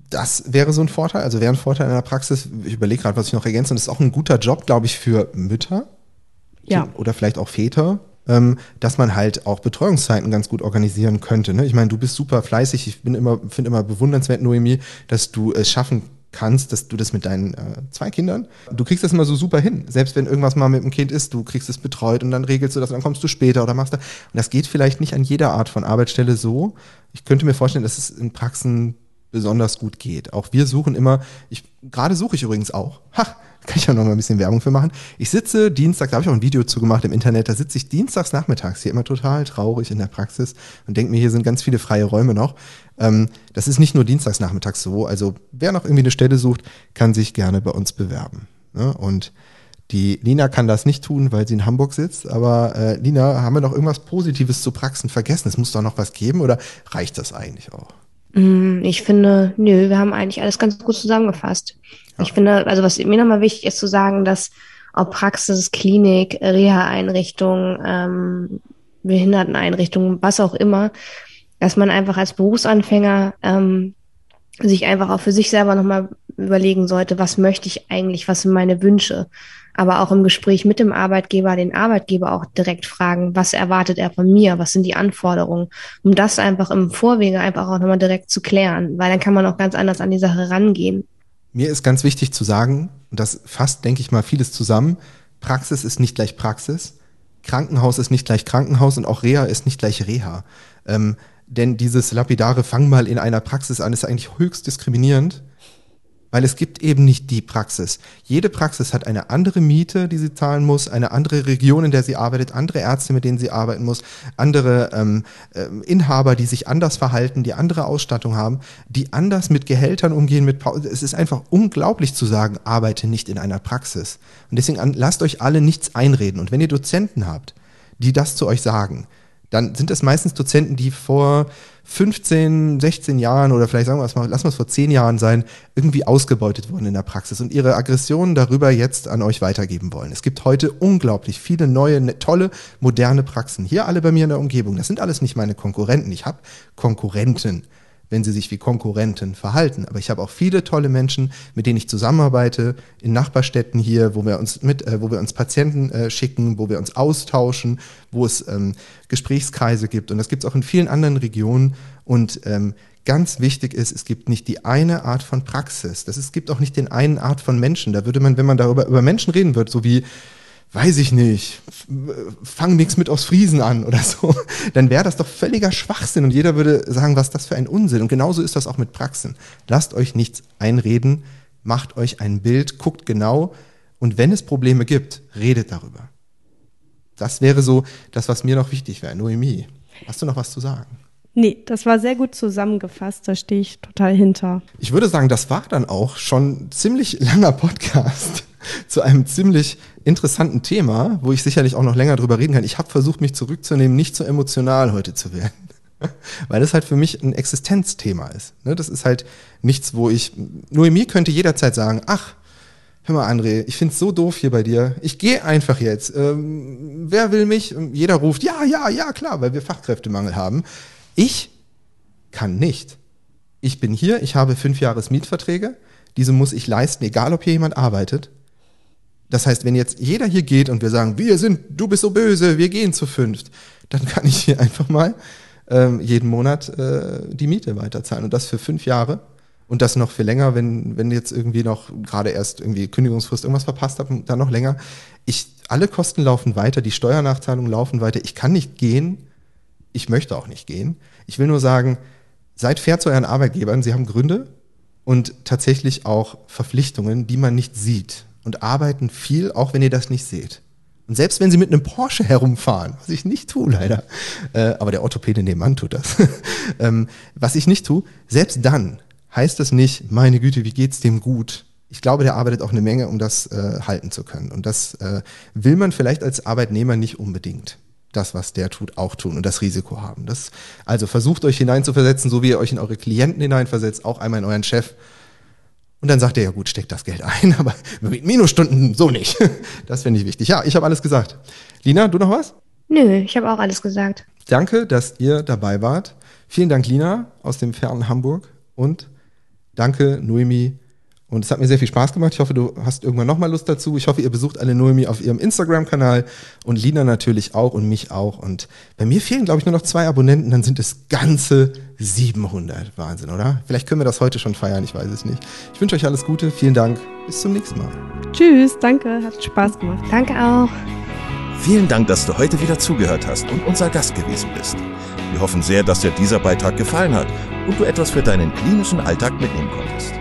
das wäre so ein Vorteil, also wäre ein Vorteil in der Praxis. Ich überlege gerade, was ich noch ergänze. Und das ist auch ein guter Job, glaube ich, für Mütter. Ja. Oder vielleicht auch Väter, ähm, dass man halt auch Betreuungszeiten ganz gut organisieren könnte. Ne? Ich meine, du bist super fleißig. Ich bin immer, finde immer bewundernswert, Noemi, dass du es schaffen kannst, dass du das mit deinen äh, zwei Kindern, du kriegst das immer so super hin. Selbst wenn irgendwas mal mit dem Kind ist, du kriegst es betreut und dann regelst du das und dann kommst du später oder machst da. Und das geht vielleicht nicht an jeder Art von Arbeitsstelle so. Ich könnte mir vorstellen, dass es in Praxen besonders gut geht. Auch wir suchen immer, ich, gerade suche ich übrigens auch. Ha, kann ich ja noch mal ein bisschen Werbung für machen. Ich sitze Dienstag, da habe ich auch ein Video zu gemacht im Internet, da sitze ich dienstags nachmittags hier immer total traurig in der Praxis und denke mir, hier sind ganz viele freie Räume noch. Ähm, das ist nicht nur dienstags nachmittags so. Also wer noch irgendwie eine Stelle sucht, kann sich gerne bei uns bewerben. Ne? Und die Lina kann das nicht tun, weil sie in Hamburg sitzt. Aber äh, Lina, haben wir noch irgendwas Positives zu Praxen vergessen? Es muss doch noch was geben oder reicht das eigentlich auch? Mm, ich finde, nö, wir haben eigentlich alles ganz gut zusammengefasst. Ja. Ich finde, also was mir nochmal wichtig ist zu sagen, dass ob Praxis, Klinik, Reha-Einrichtung, ähm, Behinderteneinrichtung, was auch immer, dass man einfach als Berufsanfänger ähm, sich einfach auch für sich selber nochmal überlegen sollte, was möchte ich eigentlich, was sind meine Wünsche. Aber auch im Gespräch mit dem Arbeitgeber, den Arbeitgeber auch direkt fragen, was erwartet er von mir, was sind die Anforderungen, um das einfach im Vorwege einfach auch nochmal direkt zu klären, weil dann kann man auch ganz anders an die Sache rangehen. Mir ist ganz wichtig zu sagen, und das fasst, denke ich mal, vieles zusammen, Praxis ist nicht gleich Praxis, Krankenhaus ist nicht gleich Krankenhaus und auch Reha ist nicht gleich Reha. Ähm, denn dieses lapidare Fang mal in einer Praxis an ist eigentlich höchst diskriminierend, weil es gibt eben nicht die Praxis. Jede Praxis hat eine andere Miete, die sie zahlen muss, eine andere Region, in der sie arbeitet, andere Ärzte, mit denen sie arbeiten muss, andere ähm, äh, Inhaber, die sich anders verhalten, die andere Ausstattung haben, die anders mit Gehältern umgehen. Mit pa es ist einfach unglaublich zu sagen, arbeite nicht in einer Praxis. Und deswegen lasst euch alle nichts einreden. Und wenn ihr Dozenten habt, die das zu euch sagen, dann sind das meistens Dozenten, die vor 15, 16 Jahren oder vielleicht sagen wir es mal, lassen wir es vor 10 Jahren sein, irgendwie ausgebeutet wurden in der Praxis und ihre Aggressionen darüber jetzt an euch weitergeben wollen. Es gibt heute unglaublich viele neue, ne, tolle, moderne Praxen. Hier alle bei mir in der Umgebung. Das sind alles nicht meine Konkurrenten. Ich habe Konkurrenten wenn sie sich wie Konkurrenten verhalten. Aber ich habe auch viele tolle Menschen, mit denen ich zusammenarbeite, in Nachbarstädten hier, wo wir uns mit, äh, wo wir uns Patienten äh, schicken, wo wir uns austauschen, wo es ähm, Gesprächskreise gibt. Und das gibt es auch in vielen anderen Regionen. Und ähm, ganz wichtig ist, es gibt nicht die eine Art von Praxis. Das ist, es gibt auch nicht den einen Art von Menschen. Da würde man, wenn man darüber über Menschen reden wird, so wie weiß ich nicht, fang nichts mit aus Friesen an oder so, dann wäre das doch völliger Schwachsinn und jeder würde sagen, was das für ein Unsinn. Und genauso ist das auch mit Praxen. Lasst euch nichts einreden, macht euch ein Bild, guckt genau und wenn es Probleme gibt, redet darüber. Das wäre so das, was mir noch wichtig wäre. Noemi, hast du noch was zu sagen? Nee, das war sehr gut zusammengefasst, da stehe ich total hinter. Ich würde sagen, das war dann auch schon ziemlich langer Podcast zu einem ziemlich interessanten Thema, wo ich sicherlich auch noch länger drüber reden kann. Ich habe versucht, mich zurückzunehmen, nicht so emotional heute zu werden. Weil das halt für mich ein Existenzthema ist. Ne, das ist halt nichts, wo ich, mir könnte jederzeit sagen, ach, hör mal André, ich find's so doof hier bei dir. Ich gehe einfach jetzt. Ähm, wer will mich? Jeder ruft, ja, ja, ja, klar, weil wir Fachkräftemangel haben. Ich kann nicht. Ich bin hier, ich habe fünf Jahres Mietverträge. Diese muss ich leisten, egal ob hier jemand arbeitet. Das heißt, wenn jetzt jeder hier geht und wir sagen, wir sind, du bist so böse, wir gehen zu fünft, dann kann ich hier einfach mal ähm, jeden Monat äh, die Miete weiterzahlen und das für fünf Jahre und das noch für länger, wenn, wenn jetzt irgendwie noch gerade erst irgendwie Kündigungsfrist irgendwas verpasst habe, dann noch länger. Ich, alle Kosten laufen weiter, die Steuernachzahlungen laufen weiter. Ich kann nicht gehen. Ich möchte auch nicht gehen. Ich will nur sagen, seid fair zu euren Arbeitgebern. Sie haben Gründe und tatsächlich auch Verpflichtungen, die man nicht sieht und arbeiten viel, auch wenn ihr das nicht seht. Und selbst wenn sie mit einem Porsche herumfahren, was ich nicht tue leider, äh, aber der Orthopäde nebenan tut das, ähm, was ich nicht tue, selbst dann heißt das nicht, meine Güte, wie geht's dem gut? Ich glaube, der arbeitet auch eine Menge, um das äh, halten zu können. Und das äh, will man vielleicht als Arbeitnehmer nicht unbedingt. Das, was der tut, auch tun und das Risiko haben. Das, also versucht euch hineinzuversetzen, so wie ihr euch in eure Klienten hineinversetzt, auch einmal in euren Chef und dann sagt er, ja gut, steckt das Geld ein, aber mit Minusstunden so nicht. Das finde ich wichtig. Ja, ich habe alles gesagt. Lina, du noch was? Nö, ich habe auch alles gesagt. Danke, dass ihr dabei wart. Vielen Dank, Lina, aus dem fernen Hamburg. Und danke, Noemi, und es hat mir sehr viel Spaß gemacht. Ich hoffe, du hast irgendwann nochmal Lust dazu. Ich hoffe, ihr besucht alle Noemi auf ihrem Instagram-Kanal und Lina natürlich auch und mich auch. Und bei mir fehlen, glaube ich, nur noch zwei Abonnenten, dann sind es ganze 700. Wahnsinn, oder? Vielleicht können wir das heute schon feiern, ich weiß es nicht. Ich wünsche euch alles Gute, vielen Dank, bis zum nächsten Mal. Tschüss, danke, hat Spaß gemacht. Danke auch. Vielen Dank, dass du heute wieder zugehört hast und unser Gast gewesen bist. Wir hoffen sehr, dass dir dieser Beitrag gefallen hat und du etwas für deinen klinischen Alltag mitnehmen konntest.